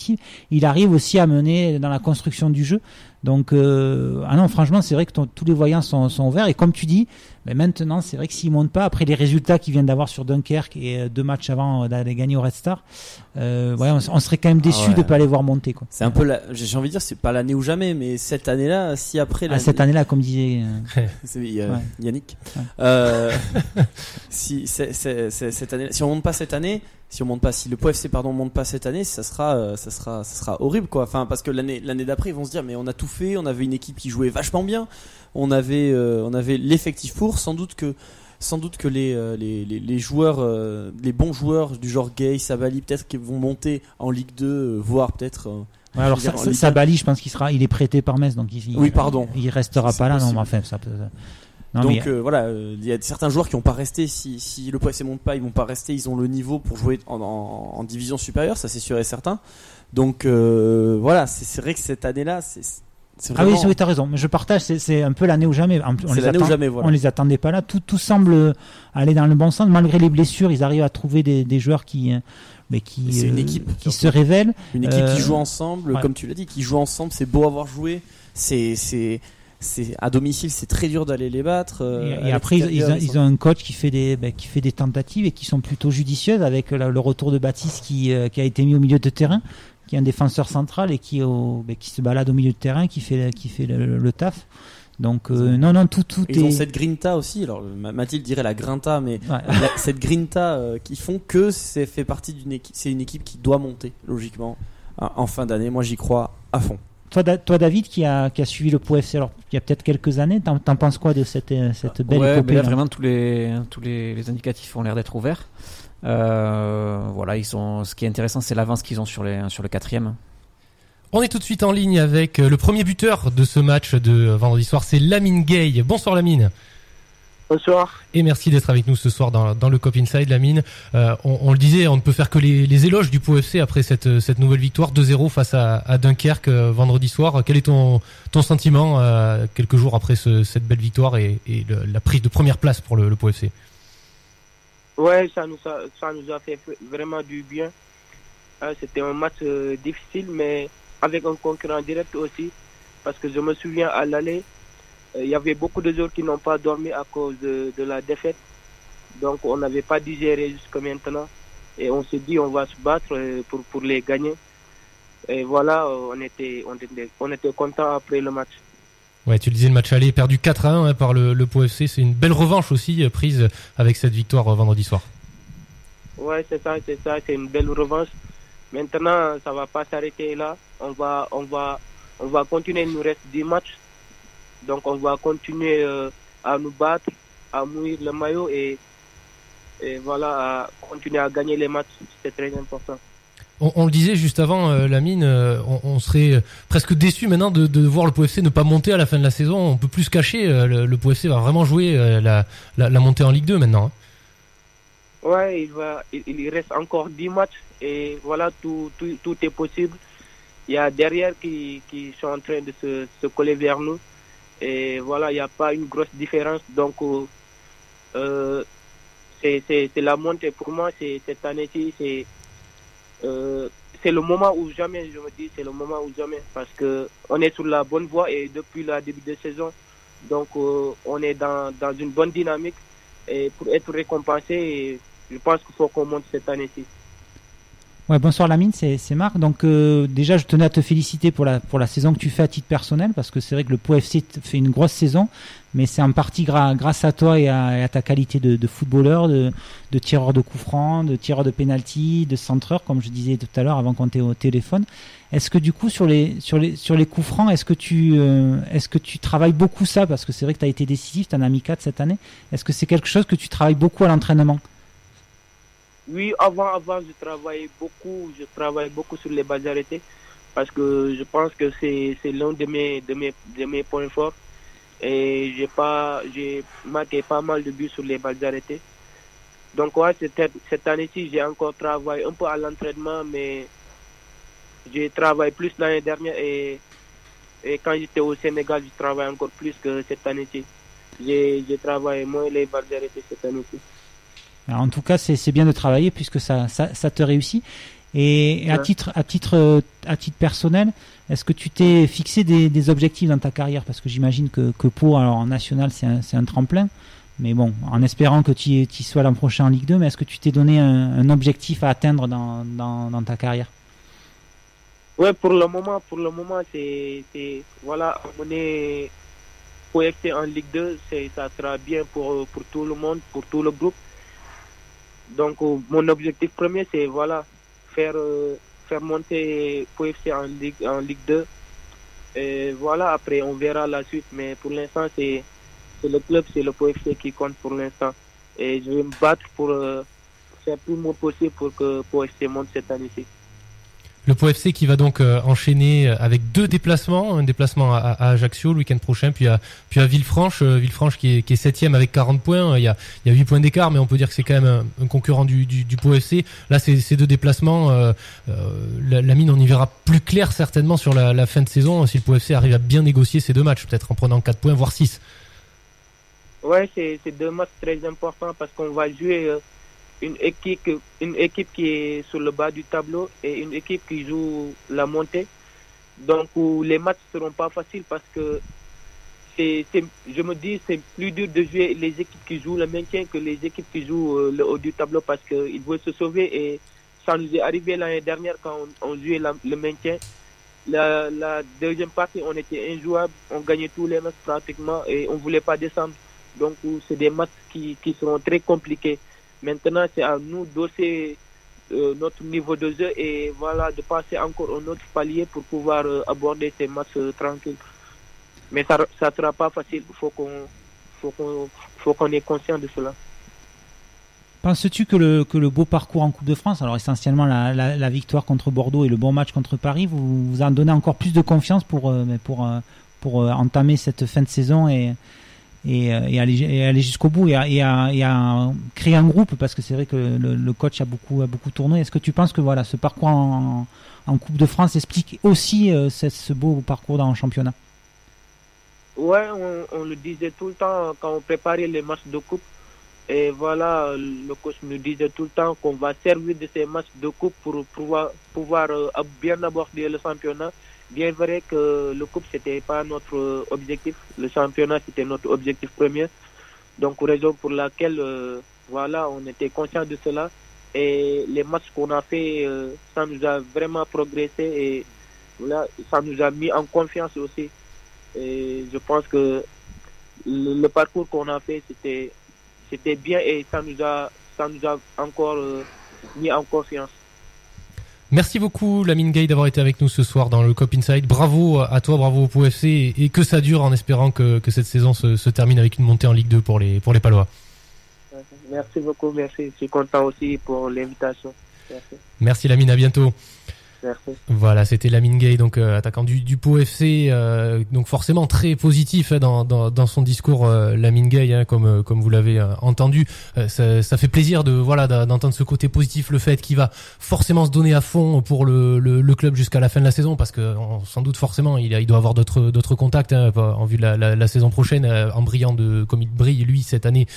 il arrive aussi à mener dans la construction du jeu donc euh, ah non franchement c'est vrai que ton- tous les voyants sont, sont ouverts et comme tu dis ben maintenant c'est vrai que s'ils montent pas après les résultats qu'ils viennent d'avoir sur Dunkerque et euh, deux matchs avant euh, d'aller gagner au Red Star euh, ouais, on, on serait quand même déçu Ah ouais. de pas les voir monter quoi C'est un peu la, j'ai envie de dire, c'est pas l'année ou jamais, mais cette année-là, si après Ah, la, cette année-là comme disait Ouais. Yannick. Ouais. Si c'est- c'est- c'est- cette année, si on monte pas cette année, si on monte pas, si le Pau FC pardon monte pas cette année, ça sera, ça sera, ça sera horrible quoi. Enfin parce que l'année, l'année d'après ils vont se dire mais on a tout fait, on avait une équipe qui jouait vachement bien, on avait, euh, on avait l'effectif pour. Sans doute que, sans doute que les, euh, les, les, les joueurs, euh, les bons joueurs du genre Gay, Sabali peut-être qui vont monter en Ligue 2, euh, voire peut-être. Ouais, alors ça, ça- Sabali, je pense qu'il sera, il est prêté par Metz, donc il, Oui, pardon. il restera pas là. Non, mais enfin, ça peut. Non, Donc mais, voilà, il y a certains joueurs qui vont pas rester. Si, si le FC monte pas, ils vont pas rester. Ils ont le niveau pour jouer en, en- en division supérieure, ça c'est sûr et certain. Donc voilà, c'est c'est vrai que cette année-là, c'est ah oui, oui, t'as raison. Mais je partage. C'est, un peu l'année ou jamais. On les ou jamais. Voilà. On les attendait pas là. Tout, tout semble aller dans le bon sens. Malgré les blessures, ils arrivent à trouver des, des joueurs qui, euh, mais qui, une euh, équipe, qui se révèlent. Une équipe Euh, qui joue ensemble, ouais. comme tu l'as dit, qui joue ensemble, c'est beau à voir jouer. C'est c'est c'est à domicile, c'est très dur d'aller les battre. euh, Et, après, ils, ont, ils sont- ont un coach qui fait des, ben, qui fait des tentatives et qui sont plutôt judicieuses avec le, le retour de Baptiste qui, euh, qui a été mis au milieu de terrain, qui est un défenseur central et qui, au, ben, qui se balade au milieu de terrain, qui fait, qui fait le, le taf. Donc, euh, non, non, tout, tout Ils est. ont cette grinta aussi. Alors Ma- Mathilde dirait la grinta, mais Ouais. la- cette grinta euh, qui font que c'est fait partie d'une équipe. C'est une équipe qui doit monter logiquement en en fin d'année. Moi, j'y crois à fond. Toi, Da- toi, David, qui a, qui a suivi le Pau FC alors, il y a peut-être quelques années, t'en, t'en penses quoi de cette, euh, cette belle ouais, épopée mais là, là? vraiment tous les tous les, les indicatifs ont l'air d'être ouverts. Euh, voilà, ils sont. Ce qui est intéressant, c'est l'avance qu'ils ont sur les sur le quatrième. On est tout de suite en ligne avec euh, le premier buteur de ce match de euh, vendredi soir, c'est Lamine Gay. Bonsoir Lamine. Bonsoir. Et merci d'être avec nous ce soir dans, dans le Cop Inside, Lamine. Euh, on, on le disait, on ne peut faire que les, les éloges du Pau FC après cette, cette nouvelle victoire 2-0 face à, à Dunkerque vendredi soir. Quel est ton, ton sentiment euh, quelques jours après ce- cette belle victoire et, et le- la prise de première place pour le, le Pau FC Ouais, ça nous a, ça nous a fait vraiment du bien. Euh, C'était un match euh, difficile, mais avec un concurrent direct aussi. Parce que je me souviens à l'aller, euh, il y avait beaucoup de joueurs qui n'ont pas dormi à cause de, la défaite. Donc on n'avait pas digéré jusqu'à maintenant. Et on s'est dit on va se battre pour, pour les gagner. Et voilà, on était, on était, on était content après le match. Ouais, tu disais, le match aller perdu 4 1 hein, par le, le Pau FC. C'est une belle revanche aussi euh, prise avec cette victoire euh, vendredi soir. Ouais, c'est ça, c'est ça, c'est une belle revanche. Maintenant, ça va pas s'arrêter là. On va, on va, on va continuer. Il nous reste 10 matchs. Donc, on va continuer euh, à nous battre, à mouiller le maillot et, et voilà, à continuer à gagner les matchs. C'est très important. On, le disait juste avant, euh, Lamine, euh, on, serait presque déçu maintenant de, voir le Pau FC ne pas monter à la fin de la saison. On peut plus se cacher. euh, le, le va vraiment jouer euh, la, la, la montée en Ligue 2 maintenant. hein. Ouais, il, va, il, reste encore 10 matchs et voilà, tout, est possible. Il y a derrière qui, sont en train de se, coller vers nous. Et voilà, il n'y a pas une grosse différence. Donc, c'est la montée. Pour moi, cette année-ci, c'est euh, c'est le moment où jamais, je me dis, c'est le moment où jamais. Parce que on est sur la bonne voie et depuis le début de saison, donc euh, on est dans, dans une bonne dynamique. Et pour être récompensé, je pense qu'il faut qu'on monte cette année-ci. Ouais, bonsoir Lamine, c'est Marc. Donc euh, déjà, je tenais à te féliciter pour la pour la saison que tu fais à titre personnel, parce que c'est vrai que le Pau FC t- fait une grosse saison, mais c'est en partie grâce à toi et à, ta qualité de, footballeur, de, tireur de coups francs, de tireur de penalty, de centreur, comme je disais tout à l'heure avant qu'on t'ait au téléphone. Est-ce que du coup sur les sur les sur les coups francs, est-ce que tu euh, est-ce que tu travailles beaucoup ça, parce que c'est vrai que tu as été décisif, tu en as mis 4 cette année. Est-ce que c'est quelque chose que tu travailles beaucoup à l'entraînement? Oui, avant, avant, je travaillais beaucoup, je travaille beaucoup sur les balles arrêtées parce que je pense que c'est, c'est l'un de mes, de mes, de mes points forts. Et j'ai pas, j'ai marqué pas mal de buts sur les balles arrêtées. Donc, ouais, cette, cette année-ci, j'ai encore travaillé un peu à l'entraînement, mais j'ai travaillé plus l'année dernière et, et quand j'étais au Sénégal, je travaille encore plus que cette année-ci. J'ai, travaillé moins les balles arrêtées cette année-ci. En tout cas, c'est bien de travailler puisque ça, ça te réussit. Et, et à titre, à titre, à titre personnel, est-ce que tu t'es fixé des, des objectifs dans ta carrière? Parce que j'imagine que, que Pau, alors en national, c'est un, tremplin. Mais bon, en espérant que tu y- tu y sois l'an prochain en Ligue 2, mais est-ce que tu t'es donné un, un objectif à atteindre dans, dans, dans ta carrière? Ouais, pour le moment, pour le moment, c'est, voilà, amener POFC en Ligue 2, c'est, ça sera bien pour, pour tout le monde, pour tout le groupe. Donc, euh, mon objectif premier, c'est, voilà, faire, euh, faire monter POFC en Ligue, en Ligue 2. Et voilà, après, on verra la suite. Mais pour l'instant, c'est, c'est le club, c'est le POFC qui compte pour l'instant. Et je vais me battre pour euh, faire tout mon possible pour que POFC monte cette année-ci. Le Pau FC qui va donc euh, enchaîner euh, avec deux déplacements, un déplacement à, Ajaccio le week-end prochain, puis à, puis à Villefranche, euh, Villefranche qui est, septième avec 40 points. Il y a, il y a 8 points d'écart, mais on peut dire que c'est quand même un, concurrent du, du. Là, ces deux déplacements. La, mine, on y verra plus clair certainement sur la, fin de saison si le Pau FC arrive à bien négocier ces deux matchs, peut-être en prenant 4 points, voire 6. Ouais, c'est deux matchs très importants parce qu'on va jouer une équipe, une équipe qui est sur le bas du tableau et une équipe qui joue la montée. Donc où les matchs seront pas faciles parce que c'est, je me dis c'est plus dur de jouer les équipes qui jouent le maintien que les équipes qui jouent euh, le haut du tableau parce qu'ils veulent se sauver et ça nous est arrivé l'année dernière quand on, jouait le maintien. La, deuxième partie, on était injouable, on gagnait tous les matchs pratiquement et on voulait pas descendre. Donc, c'est des matchs qui, qui seront très compliqués. Maintenant, c'est à nous d'osser euh, notre niveau de jeu et voilà, de passer encore un autre palier pour pouvoir euh, aborder ces matchs euh, tranquilles. Mais ça ne sera pas facile. Il faut qu'on faut qu'on faut ait conscience de cela. Penses-tu que le, que le beau parcours en Coupe de France, alors essentiellement la, la, victoire contre Bordeaux et le bon match contre Paris, vous, vous en donnez encore plus de confiance pour, euh, pour, pour euh, entamer cette fin de saison et, et, euh, et aller, jusqu'au bout et à, créer un groupe parce que c'est vrai que le, coach a beaucoup, tourné. Est-ce que tu penses que voilà, ce parcours en, Coupe de France explique aussi euh, ce, beau parcours dans le championnat? Ouais, on, le disait tout le temps quand on préparait les matchs de coupe. Et voilà, le coach nous disait tout le temps qu'on va servir de ces matchs de coupe pour pouvoir, pouvoir euh, bien aborder le championnat. Bien vrai que le coupe, c'était pas notre objectif. Le championnat, c'était notre objectif premier. Donc, raison pour laquelle, euh, voilà, on était conscient de cela. Et les matchs qu'on a fait, euh, ça nous a vraiment progressé et voilà, ça nous a mis en confiance aussi. Et je pense que le, le parcours qu'on a fait, c'était c'était bien et ça nous a ça nous a encore euh, mis en confiance. Merci beaucoup Lamine Gay d'avoir été avec nous ce soir dans le Cop Inside. Bravo à toi, bravo au Pau FC et, et que ça dure en espérant que, que cette saison se, se termine avec une montée en Ligue 2 pour les, pour les Palois. Merci beaucoup, merci. Je suis content aussi pour l'invitation. Merci. Merci Lamine, à bientôt. Voilà, c'était Lamine Gay, donc euh, attaquant du, du Pau FC, euh, donc forcément très positif hein, dans, dans, dans son discours, euh, Lamine Gay, hein, comme euh, comme vous l'avez euh, entendu. Euh, ça, ça fait plaisir de voilà d'entendre ce côté positif, le fait qu'il va forcément se donner à fond pour le, le, le club jusqu'à la fin de la saison, parce que on- sans doute forcément il, il doit avoir d'autres contacts hein, en vue de la, la, la saison prochaine, en brillant de comme il brille lui cette année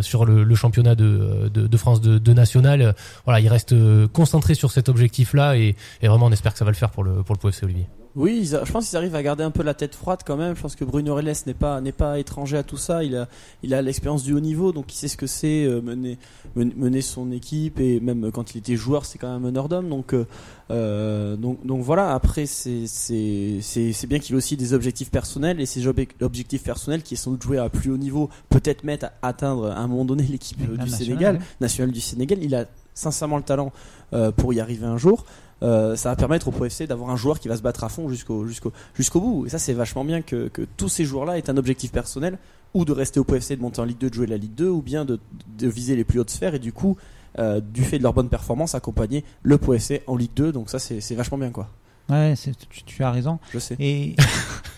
sur le, le championnat de, de, de France de, de national. Voilà, il reste concentré sur cet objectif-là et, et vraiment on espère que ça va le faire pour le pour le PFC Olivier. Oui, ils a- je pense qu'ils arrivent à garder un peu la tête froide quand même. Je pense que Bruno Reles n'est pas n'est pas étranger à tout ça. Il a il a l'expérience du haut niveau, donc il sait ce que c'est euh, mener, men- mener son équipe et même quand il était joueur, c'est quand même un meneur d'homme. Donc euh, euh, donc donc voilà. Après c'est c'est c'est c'est bien qu'il ait aussi des objectifs personnels et ces obje- objectifs personnels qui est sans doute jouer à plus haut niveau, peut-être mettre à atteindre à un moment donné l'équipe du nationale, Sénégal, ouais. nationale du Sénégal. Il a sincèrement le talent euh, pour y arriver un jour. Euh, ça va permettre au PFC d'avoir un joueur qui va se battre à fond jusqu'au jusqu'au jusqu'au bout. Et ça, c'est vachement bien que, que tous ces joueurs-là aient un objectif personnel, ou de rester au PFC, de monter en Ligue 2, de jouer la Ligue 2, ou bien de, de viser les plus hautes sphères, et du coup, euh, du fait de leur bonne performance, accompagner le PFC en Ligue 2. Donc ça, c'est vachement bien, quoi. Ouais, tu, tu as raison. Je sais. Et,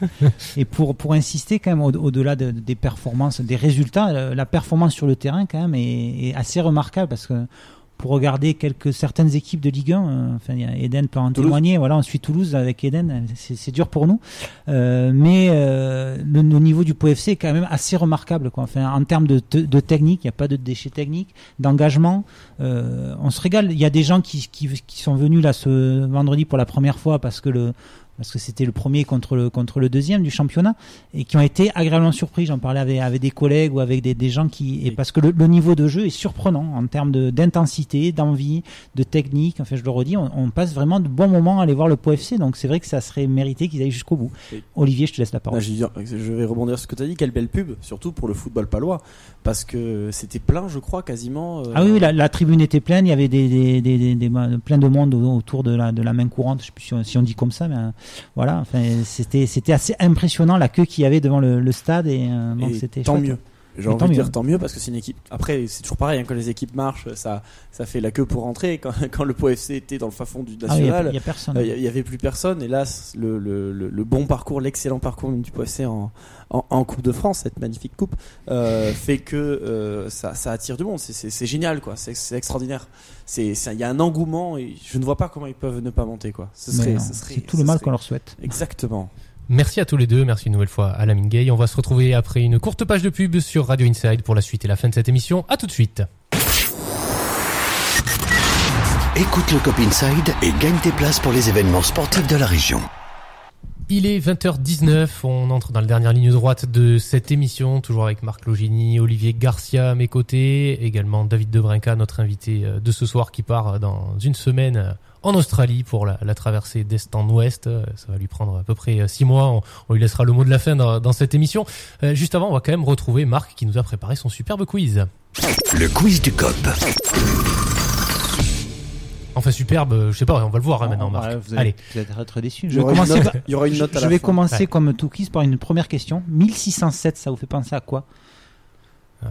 et pour, pour insister quand même au- au-delà de- des performances, des résultats, euh, la performance sur le terrain quand même est, est assez remarquable parce que pour regarder quelques certaines équipes de Ligue 1, euh, enfin Eden peut en Toulouse. témoigner. Voilà, on suit Toulouse avec Eden, c'est c'est dur pour nous, Euh, mais euh, le, le niveau du POFC est quand même assez remarquable. Quoi. Enfin, en termes de, te- de technique, il n'y a pas de déchets techniques, d'engagement. Euh, on se régale. Il y a des gens qui, qui, qui sont venus là ce vendredi pour la première fois parce que le parce que c'était le premier contre le contre le deuxième du championnat et qui ont été agréablement surpris. J'en parlais avec, avec des collègues ou avec des, des gens qui et parce que le, le niveau de jeu est surprenant en termes de d'intensité, d'envie, de technique. Enfin, je le redis, on, on passe vraiment de bons moments à aller voir le POFC. Donc c'est vrai que ça serait mérité qu'ils aillent jusqu'au bout. Et- Olivier, je te laisse la parole. dit- je vais rebondir sur ce que tu as dit. Quelle belle pub, surtout pour le football palois, parce que c'était plein, je crois, quasiment. euh, Ah oui, oui, la, la tribune était pleine. Il y avait des, des, des, des- des- plein de monde au- autour de la, de la main courante. Je sais plus si on, si on dit comme ça, mais euh, voilà. Enfin, c'était, c'était assez impressionnant la queue qu'il y avait devant le, le stade et euh, donc c'était tant chouette. mieux. J'ai envie de dire tant mieux parce que c'est une équipe. Après, c'est toujours pareil, hein, quand les équipes marchent, ça, ça fait la queue pour rentrer. Quand, quand le POFC était dans le fin fond du Ah oui, il national, il y, a personne. euh, il y, avait plus personne. Et là, le, le, le, le bon parcours, l'excellent parcours du POFC en, en, en Coupe de France, cette magnifique coupe, euh, fait que euh, ça, ça attire du monde. C'est- génial, quoi. C'est extraordinaire. Il y a un engouement et je ne vois pas comment ils peuvent ne pas monter, quoi. Ce Mais serait, non, ce serait- c'est tout le mal qu'on leur souhaite. Exactement. Merci à tous les deux, merci une nouvelle fois à Lamine Gay. On va se retrouver après une courte page de pub sur Radio Inside pour la suite et la fin de cette émission. À tout de suite. Écoute le Cop Inside et gagne tes places pour les événements sportifs de la région. Il est 20h19, on entre dans la dernière ligne droite de cette émission, toujours avec Marc Logini, Olivier Garcia à mes côtés, également David Debrinca, notre invité euh, de ce soir qui part dans une semaine euh, en Australie pour la, la traversée d'est en ouest. Euh, Ça va lui prendre à peu près euh, six mois, on, on lui laissera le mot de la fin dans, dans cette émission. Euh, Juste avant, on va quand même retrouver Marc qui nous a préparé son superbe quiz. Le quiz du Cop. Enfin superbe, je sais pas, on va le voir hein, Non, maintenant Marc. ouais, vous, Allez, allez, vous allez être déçus. Il Je y vais aura une commencer, note- par- il y aura une je- note à je la vais fin. commencer Ouais. comme tout quiz par une première question. 1607, ça vous fait penser à quoi? Euh,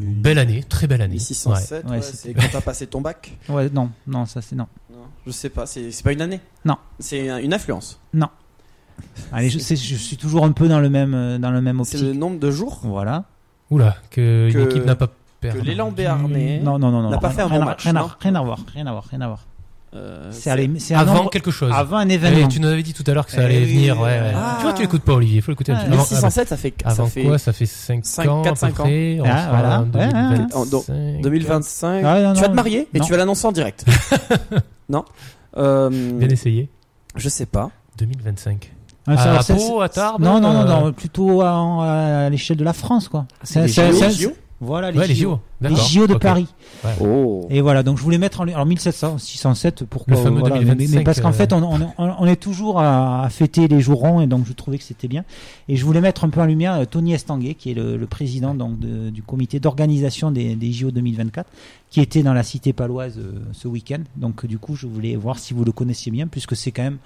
une belle année, très belle année. Ouais. 607, Ouais, ouais, c'est quand t'as passé ton bac. Ouais, non, non, ça c'est non. Non, je sais pas, c'est c'est pas une année. Non. C'est un- une influence. Allez, je, sais, je suis toujours un peu dans le même, euh, dans le même C'est optique. le nombre de jours Voilà. Oula, que, Que- une équipe n'a pas perdu. l'élan béarnais Non, non, non, non. n'a pas fait un bon match, Rien à, non rien à voir, rien à voir, rien à voir. Euh, C'est Avant nombre- quelque chose. avant un Eh, événement. tu nous avais dit tout à l'heure que ça Eh allait oui, venir. Ouais, ouais. ah. Tu vois, tu l'écoutes pas, Olivier. Faut l'écouter. un Ah, Avant- 607, ça fait, Avant ça fait quoi Ça fait 5, cinq, ans, quatre, à peu cinq ans. près. Ah, voilà. en Ouais, ouais. 2025. 2025. Ah, non, tu vas non, te marier et non. tu vas l'annoncer en direct. non euh, Bien essayé. Je sais pas. 2025. Ah, À Pau, à Tarbes, Non, non, non, euh, non, plutôt à, à l'échelle de la France, quoi. C'est- Voilà, les Ouais, les JO. JO. Les. JO de. Paris. Oh. Et voilà, donc je voulais mettre en alors 1700, 607, pourquoi voilà, mais- 2025, mais parce qu'en euh, fait, on, on, on- on est toujours à, à fêter les jours ronds et donc je trouvais que c'était bien. Et je voulais mettre un peu en lumière euh, Tony Estanguet, qui est le, le président donc de- du comité d'organisation des, des JO 2024, qui était dans la cité paloise euh, ce week-end. Donc du coup, je voulais voir si vous le connaissiez bien, puisque c'est quand même,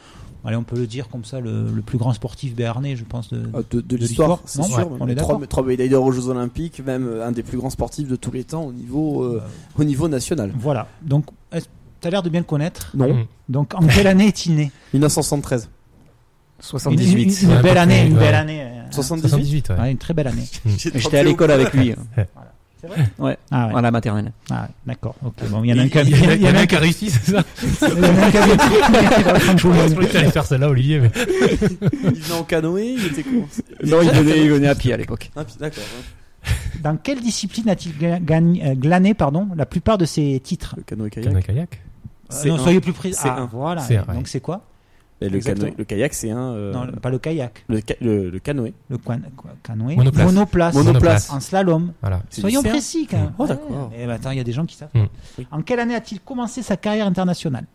allez, on peut le dire comme ça, le, le plus grand sportif béarnais, je pense. De, Ah, De, de de l'histoire, c'est non sûr. Ouais, on est trois, d'accord. trois médailles d'or aux Jeux Olympiques, même euh, un des plus grands sportifs de tous les temps au niveau, euh, au niveau national. Voilà. Donc, est-ce- T'as l'air de bien le connaître? Non. Mm. Donc, en quelle année est-il né? 1973. Une, 78. une- belle année, une belle année. euh, 78. 78, ouais. ouais, une très belle année. J'étais à l'école avec lui, C'est vrai? Ouais, Ah ouais. à la maternelle. Ah, ouais, d'accord. Ok. Bon, il y en a un qui a- Il y en a- il y en a un qui a réussi, c'est ça? Il y en a un qui a pris. Je pensais que t'allais faire celle-là, Olivier, mais Il venait en canoë, il était comment Non, il venait, il venait à pied à l'époque. Ah, D'accord. ouais. Dans quelle discipline a-t-il euh, glané pardon, la plupart de ses titres? Le canoë Canoë kayak. kayak. C'est Non, un. soyez plus précis. C'est Ah, un. voilà. C'est un, ouais. Donc c'est quoi? Et le, Exactement. canoë- le kayak, c'est un. euh, Non, pas le kayak. le, ca- le, le canoë. Le quan- canoë. Monoplace. Monoplace. Monoplace. En slalom. Voilà. Soyons précis quand même. Oh, d'accord. Eh ben, attends, il y a des gens qui savent. Mm. Oui. En quelle année a-t-il commencé sa carrière internationale?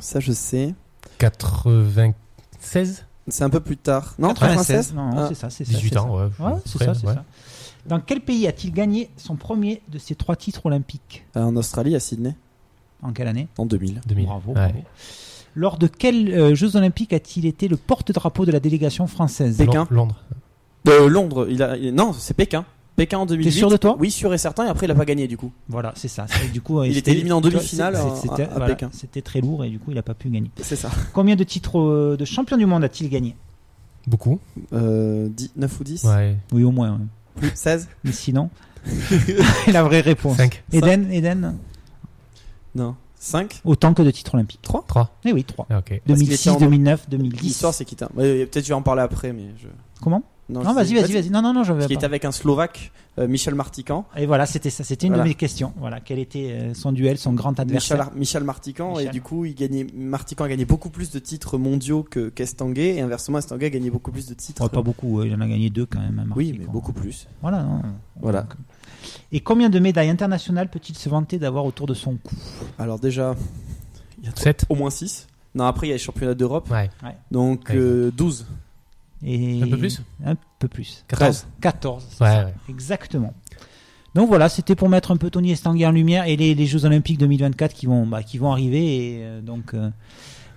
Ça, je sais. 96 C'est un peu plus tard. Non, 96 Non, non, Ah. c'est ça, c'est ça. 18 c'est ans, ouais. ça. Ouais, c'est ça, c'est ouais. ça. Dans quel pays a-t-il gagné son premier de ses trois titres olympiques? Euh, En Australie, à Sydney, En quelle année? En 2000. 2000. Bravo, Ouais. bravo. Lors de quels euh, Jeux olympiques a-t-il été le porte-drapeau de la délégation française Pékin. Londres. Euh, Londres, il a... il- non, c'est Pékin. Pékin en 2008. T'es sûr de toi Oui, sûr et certain. Et après, il a pas gagné du coup. Voilà, c'est ça. C'est- Du coup, euh, Il était éliminé en demi-finale à- C'était à voilà, Pékin. c'était très lourd et du coup, il n'a pas pu gagner. C'est ça. Combien de titres de champion du monde a-t-il gagné? Beaucoup. Euh, 10, 9 ou 10 Ouais. Oui, au moins. ouais. Plus 16 Mais sinon, la vraie réponse. 5. Eden, Eden, Non. 5 autant que de titres olympiques. 3 3. Eh oui, 3. Ah, ok. qu'il était 2006, en- 2009, 2010. L'histoire, c'est qu'il était. Ouais, Peut-être je vais en parler après, mais je. Comment Non, vas-y, vas-y, vas-y. Non, non, non, je Parce vais qu'il pas. était avec un Slovaque, euh, Michel Martican. Et voilà, c'était ça. C'était une Voilà. de mes questions. Voilà, quel était euh, son duel, son grand Michel, adversaire Ar- Michel Martican, Michel. et du coup, il gagnait, Martican a gagné beaucoup plus de titres mondiaux que qu'Estanguet, et inversement, Estanguet a gagné beaucoup plus de titres. Pas beaucoup, euh, il en a gagné deux quand même. hein, oui, Martican. mais beaucoup plus. Voilà. non. Voilà. Donc, Et combien de médailles internationales peut-il se vanter d'avoir autour de son cou Alors, déjà, il y a 7. au moins 6. Non, après, il y a les championnats d'Europe. Ouais. Donc, Ouais. euh, 12. Et Un peu plus Un peu plus. 14. 14. c'est Ouais, ça. ouais. Exactement. Donc voilà, c'était pour mettre un peu Tony Estanguet en lumière et les, les Jeux Olympiques 2024 qui vont, bah, qui vont arriver. Et euh, donc, euh,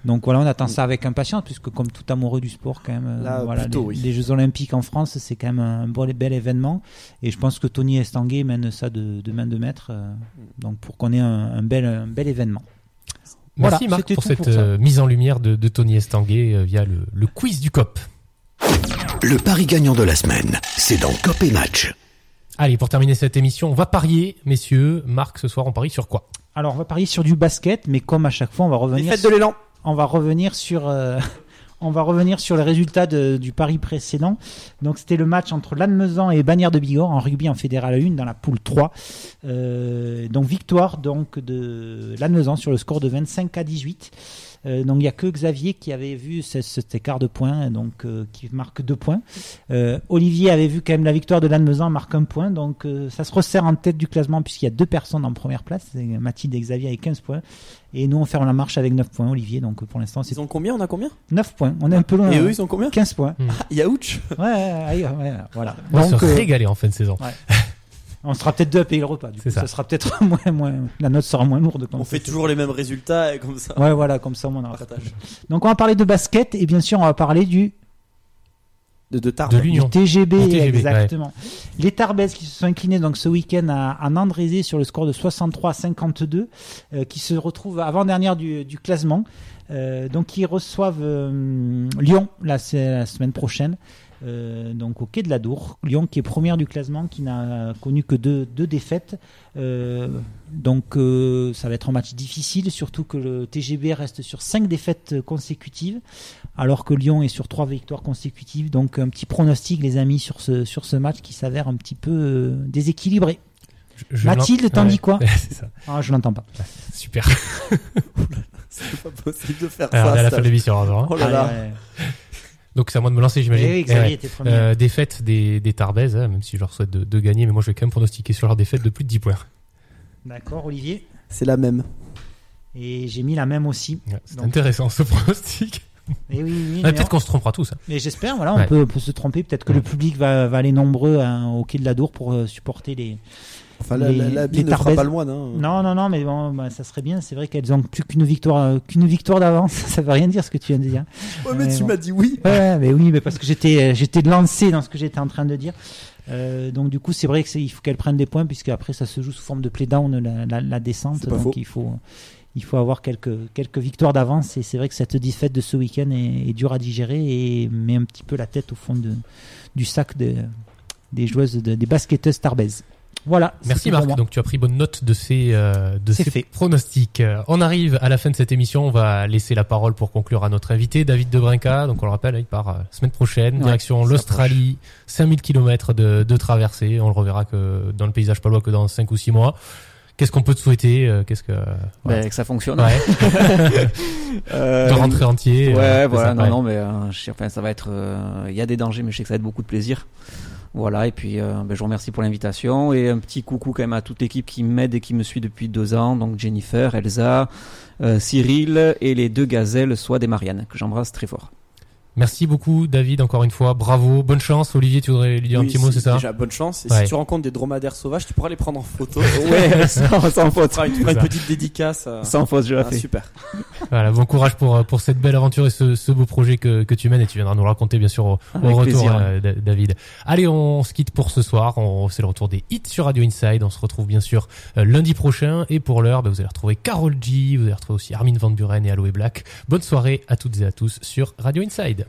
donc voilà, on attend ça avec impatience puisque comme tout amoureux du sport, quand même, euh, Là, voilà, plutôt, les, oui. les Jeux Olympiques en France, c'est quand même un bel, bel événement. Et je pense que Tony Estanguet mène ça de, de main de maître. euh, donc pour qu'on ait un, un bel, un bel événement. Voilà, Merci Marc c'était pour cette pour euh, mise en lumière de, de Tony Estanguet euh, via le, le quiz du COP. Le pari gagnant de la semaine, c'est dans Cop et Match. Allez, pour terminer cette émission, on va parier, messieurs. Marc, ce soir, on parie sur quoi? Alors on va parier sur du basket, mais comme à chaque fois, on va Les revenir. fêtes de l'élan. On va revenir sur euh, on va revenir sur du pari précédent. Donc c'était le match entre Lannemezan et Bagnères de Bigorre en rugby en fédéral 1 dans la poule 3. Euh, donc victoire donc de Lannemezan sur le score de 25 à 18. Euh, donc il y a que Xavier qui avait vu ce- cet écart de points, donc euh, qui marque deux points. Euh, Olivier avait vu quand même la victoire de Lannemezan marque un point, donc euh, ça se resserre en tête du classement puisqu'il y a deux personnes en première place, Mathilde et Xavier avec 15 points. Et nous on ferme la marche avec 9 points, Olivier. Donc pour l'instant c'est Ils ont combien? On a combien? 9 points. On est un peu loin. Et eux, ils ont combien? 15 points. Yaouch Ouais, ouais, ouais, ouais, voilà. On va Donc, se euh, régaler en fin de saison. on sera peut-être deux à payer le repas. Du C'est coup, ça. ça. sera peut-être moins, moins, la note sera moins lourde. Comme On ça, fait toujours les mêmes résultats, et comme ça. Ouais, voilà, comme ça, on en. Partage. Donc, on va parler de basket et bien sûr, on va parler du, De, de Tarbes. De du l'Union. TGB, Du TGB, exactement. Les Tarbes qui se sont inclinés donc ce week-end à, à Nandrézé sur le score de 63 à 52, euh, qui se retrouvent avant-dernière du, du classement. Euh, donc, ils reçoivent euh, Lyon là, la semaine prochaine. Euh, donc au quai de la Dour, Lyon qui est première du classement, qui n'a connu que deux, deux défaites. Euh, donc euh, ça va être un match difficile, surtout que le TGB reste sur cinq défaites consécutives, alors que Lyon est sur trois victoires consécutives. Donc un petit pronostic, les amis, sur ce, sur ce match qui s'avère un petit peu euh, déséquilibré. Je- je Mathilde, t'en Ouais. dis quoi ça. Ah, je l'entends pas. Super. C'est pas possible de faire Alors, on est à ça. la ça. fin de l'émission. hein. Oh là là. Allez. Donc c'est à moi de me lancer, j'imagine. Eh oui, Eh ouais. Euh, défaite des, des Tarbaises, hein, même si je leur souhaite de, de gagner, mais moi je vais quand même pronostiquer sur leur défaite de plus de 10 points. D'accord, Olivier? C'est la même. Et j'ai mis la même aussi. Ouais, C'est Donc- intéressant ce pronostic. Et oui, oui, Ouais, mais Peut-être qu'on se trompera tous. hein. Mais j'espère, voilà, on, Ouais. peut, on peut se tromper. Peut-être que Ouais. le public va, va aller nombreux hein, au quai de la Dour pour euh, supporter les. Enfin, la, Les- la, la ne fera pas le moine. Hein. Non, non, non, mais bon, bah, ça serait bien. C'est vrai qu'elles ont plus qu'une victoire, euh, qu'une victoire d'avance. ça veut rien dire ce que tu viens de dire. Ouais, mais Mais tu bon. m'as dit oui. Ouais, mais oui, mais parce que j'étais, euh, j'étais lancé dans ce que j'étais en train de dire. Euh, donc du coup, c'est vrai qu'il faut qu'elle prenne des points puisque après ça se joue sous forme de play down la, la, la descente. Donc faux. il faut il faut avoir quelques quelques victoires d'avance et c'est vrai que cette défaite de ce week-end est, est dure à digérer et met un petit peu la tête au fond de, du sac de, des joueuses de- des basketteuses tarbaises. Voilà. Merci Marc, donc tu as pris bonne note de ces, euh, de ces fait. pronostics. Euh, On arrive à la fin de cette émission, on va laisser la parole pour conclure à notre invité, David Debrinca. Donc on le rappelle, il part euh, semaine prochaine, Ouais, direction l'Australie, 5000 km de, de traversée. On le reverra que dans le paysage palois que dans 5 ou 6 mois. Qu'est-ce qu'on peut te souhaiter euh, Qu'est-ce que... ouais. Ben, que ça fonctionne. Ouais, Euh, de rentrer entier. Ouais, euh, voilà, non, non, mais euh, je sais, enfin, ça va être. euh, Il y a des dangers, mais je sais que ça va être beaucoup de plaisir. Voilà, et puis euh, ben, je vous remercie pour l'invitation et un petit coucou quand même à toute l'équipe qui m'aide et qui me suit depuis deux ans, donc Jennifer, Elsa, euh, Cyril et les deux gazelles, soit des Marianne, que j'embrasse très fort. Merci beaucoup David, encore une fois, bravo, bonne chance. Olivier, tu voudrais lui dire un petit mot, si- c'est ça Déjà, bonne chance. Et Ouais. si tu rencontres des dromadaires sauvages, tu pourras les prendre en photo. Ouais, sans, sans faute. fera une, tu feras une ça. petite dédicace. à- Sans faute, je Ah, super. Voilà, bon courage pour, pour cette belle aventure et ce, ce beau projet que, que tu mènes et tu viendras nous le raconter bien sûr au, retour, plaisir. euh, Da- David. Allez, on se quitte pour ce soir. On, c'est le retour des hits sur Radio Inside. On se retrouve bien sûr euh, lundi prochain et pour l'heure, bah, vous allez retrouver Carol G, vous allez retrouver aussi Armin Van Buren et Aloe Black. Bonne soirée à toutes et à tous sur Radio Inside.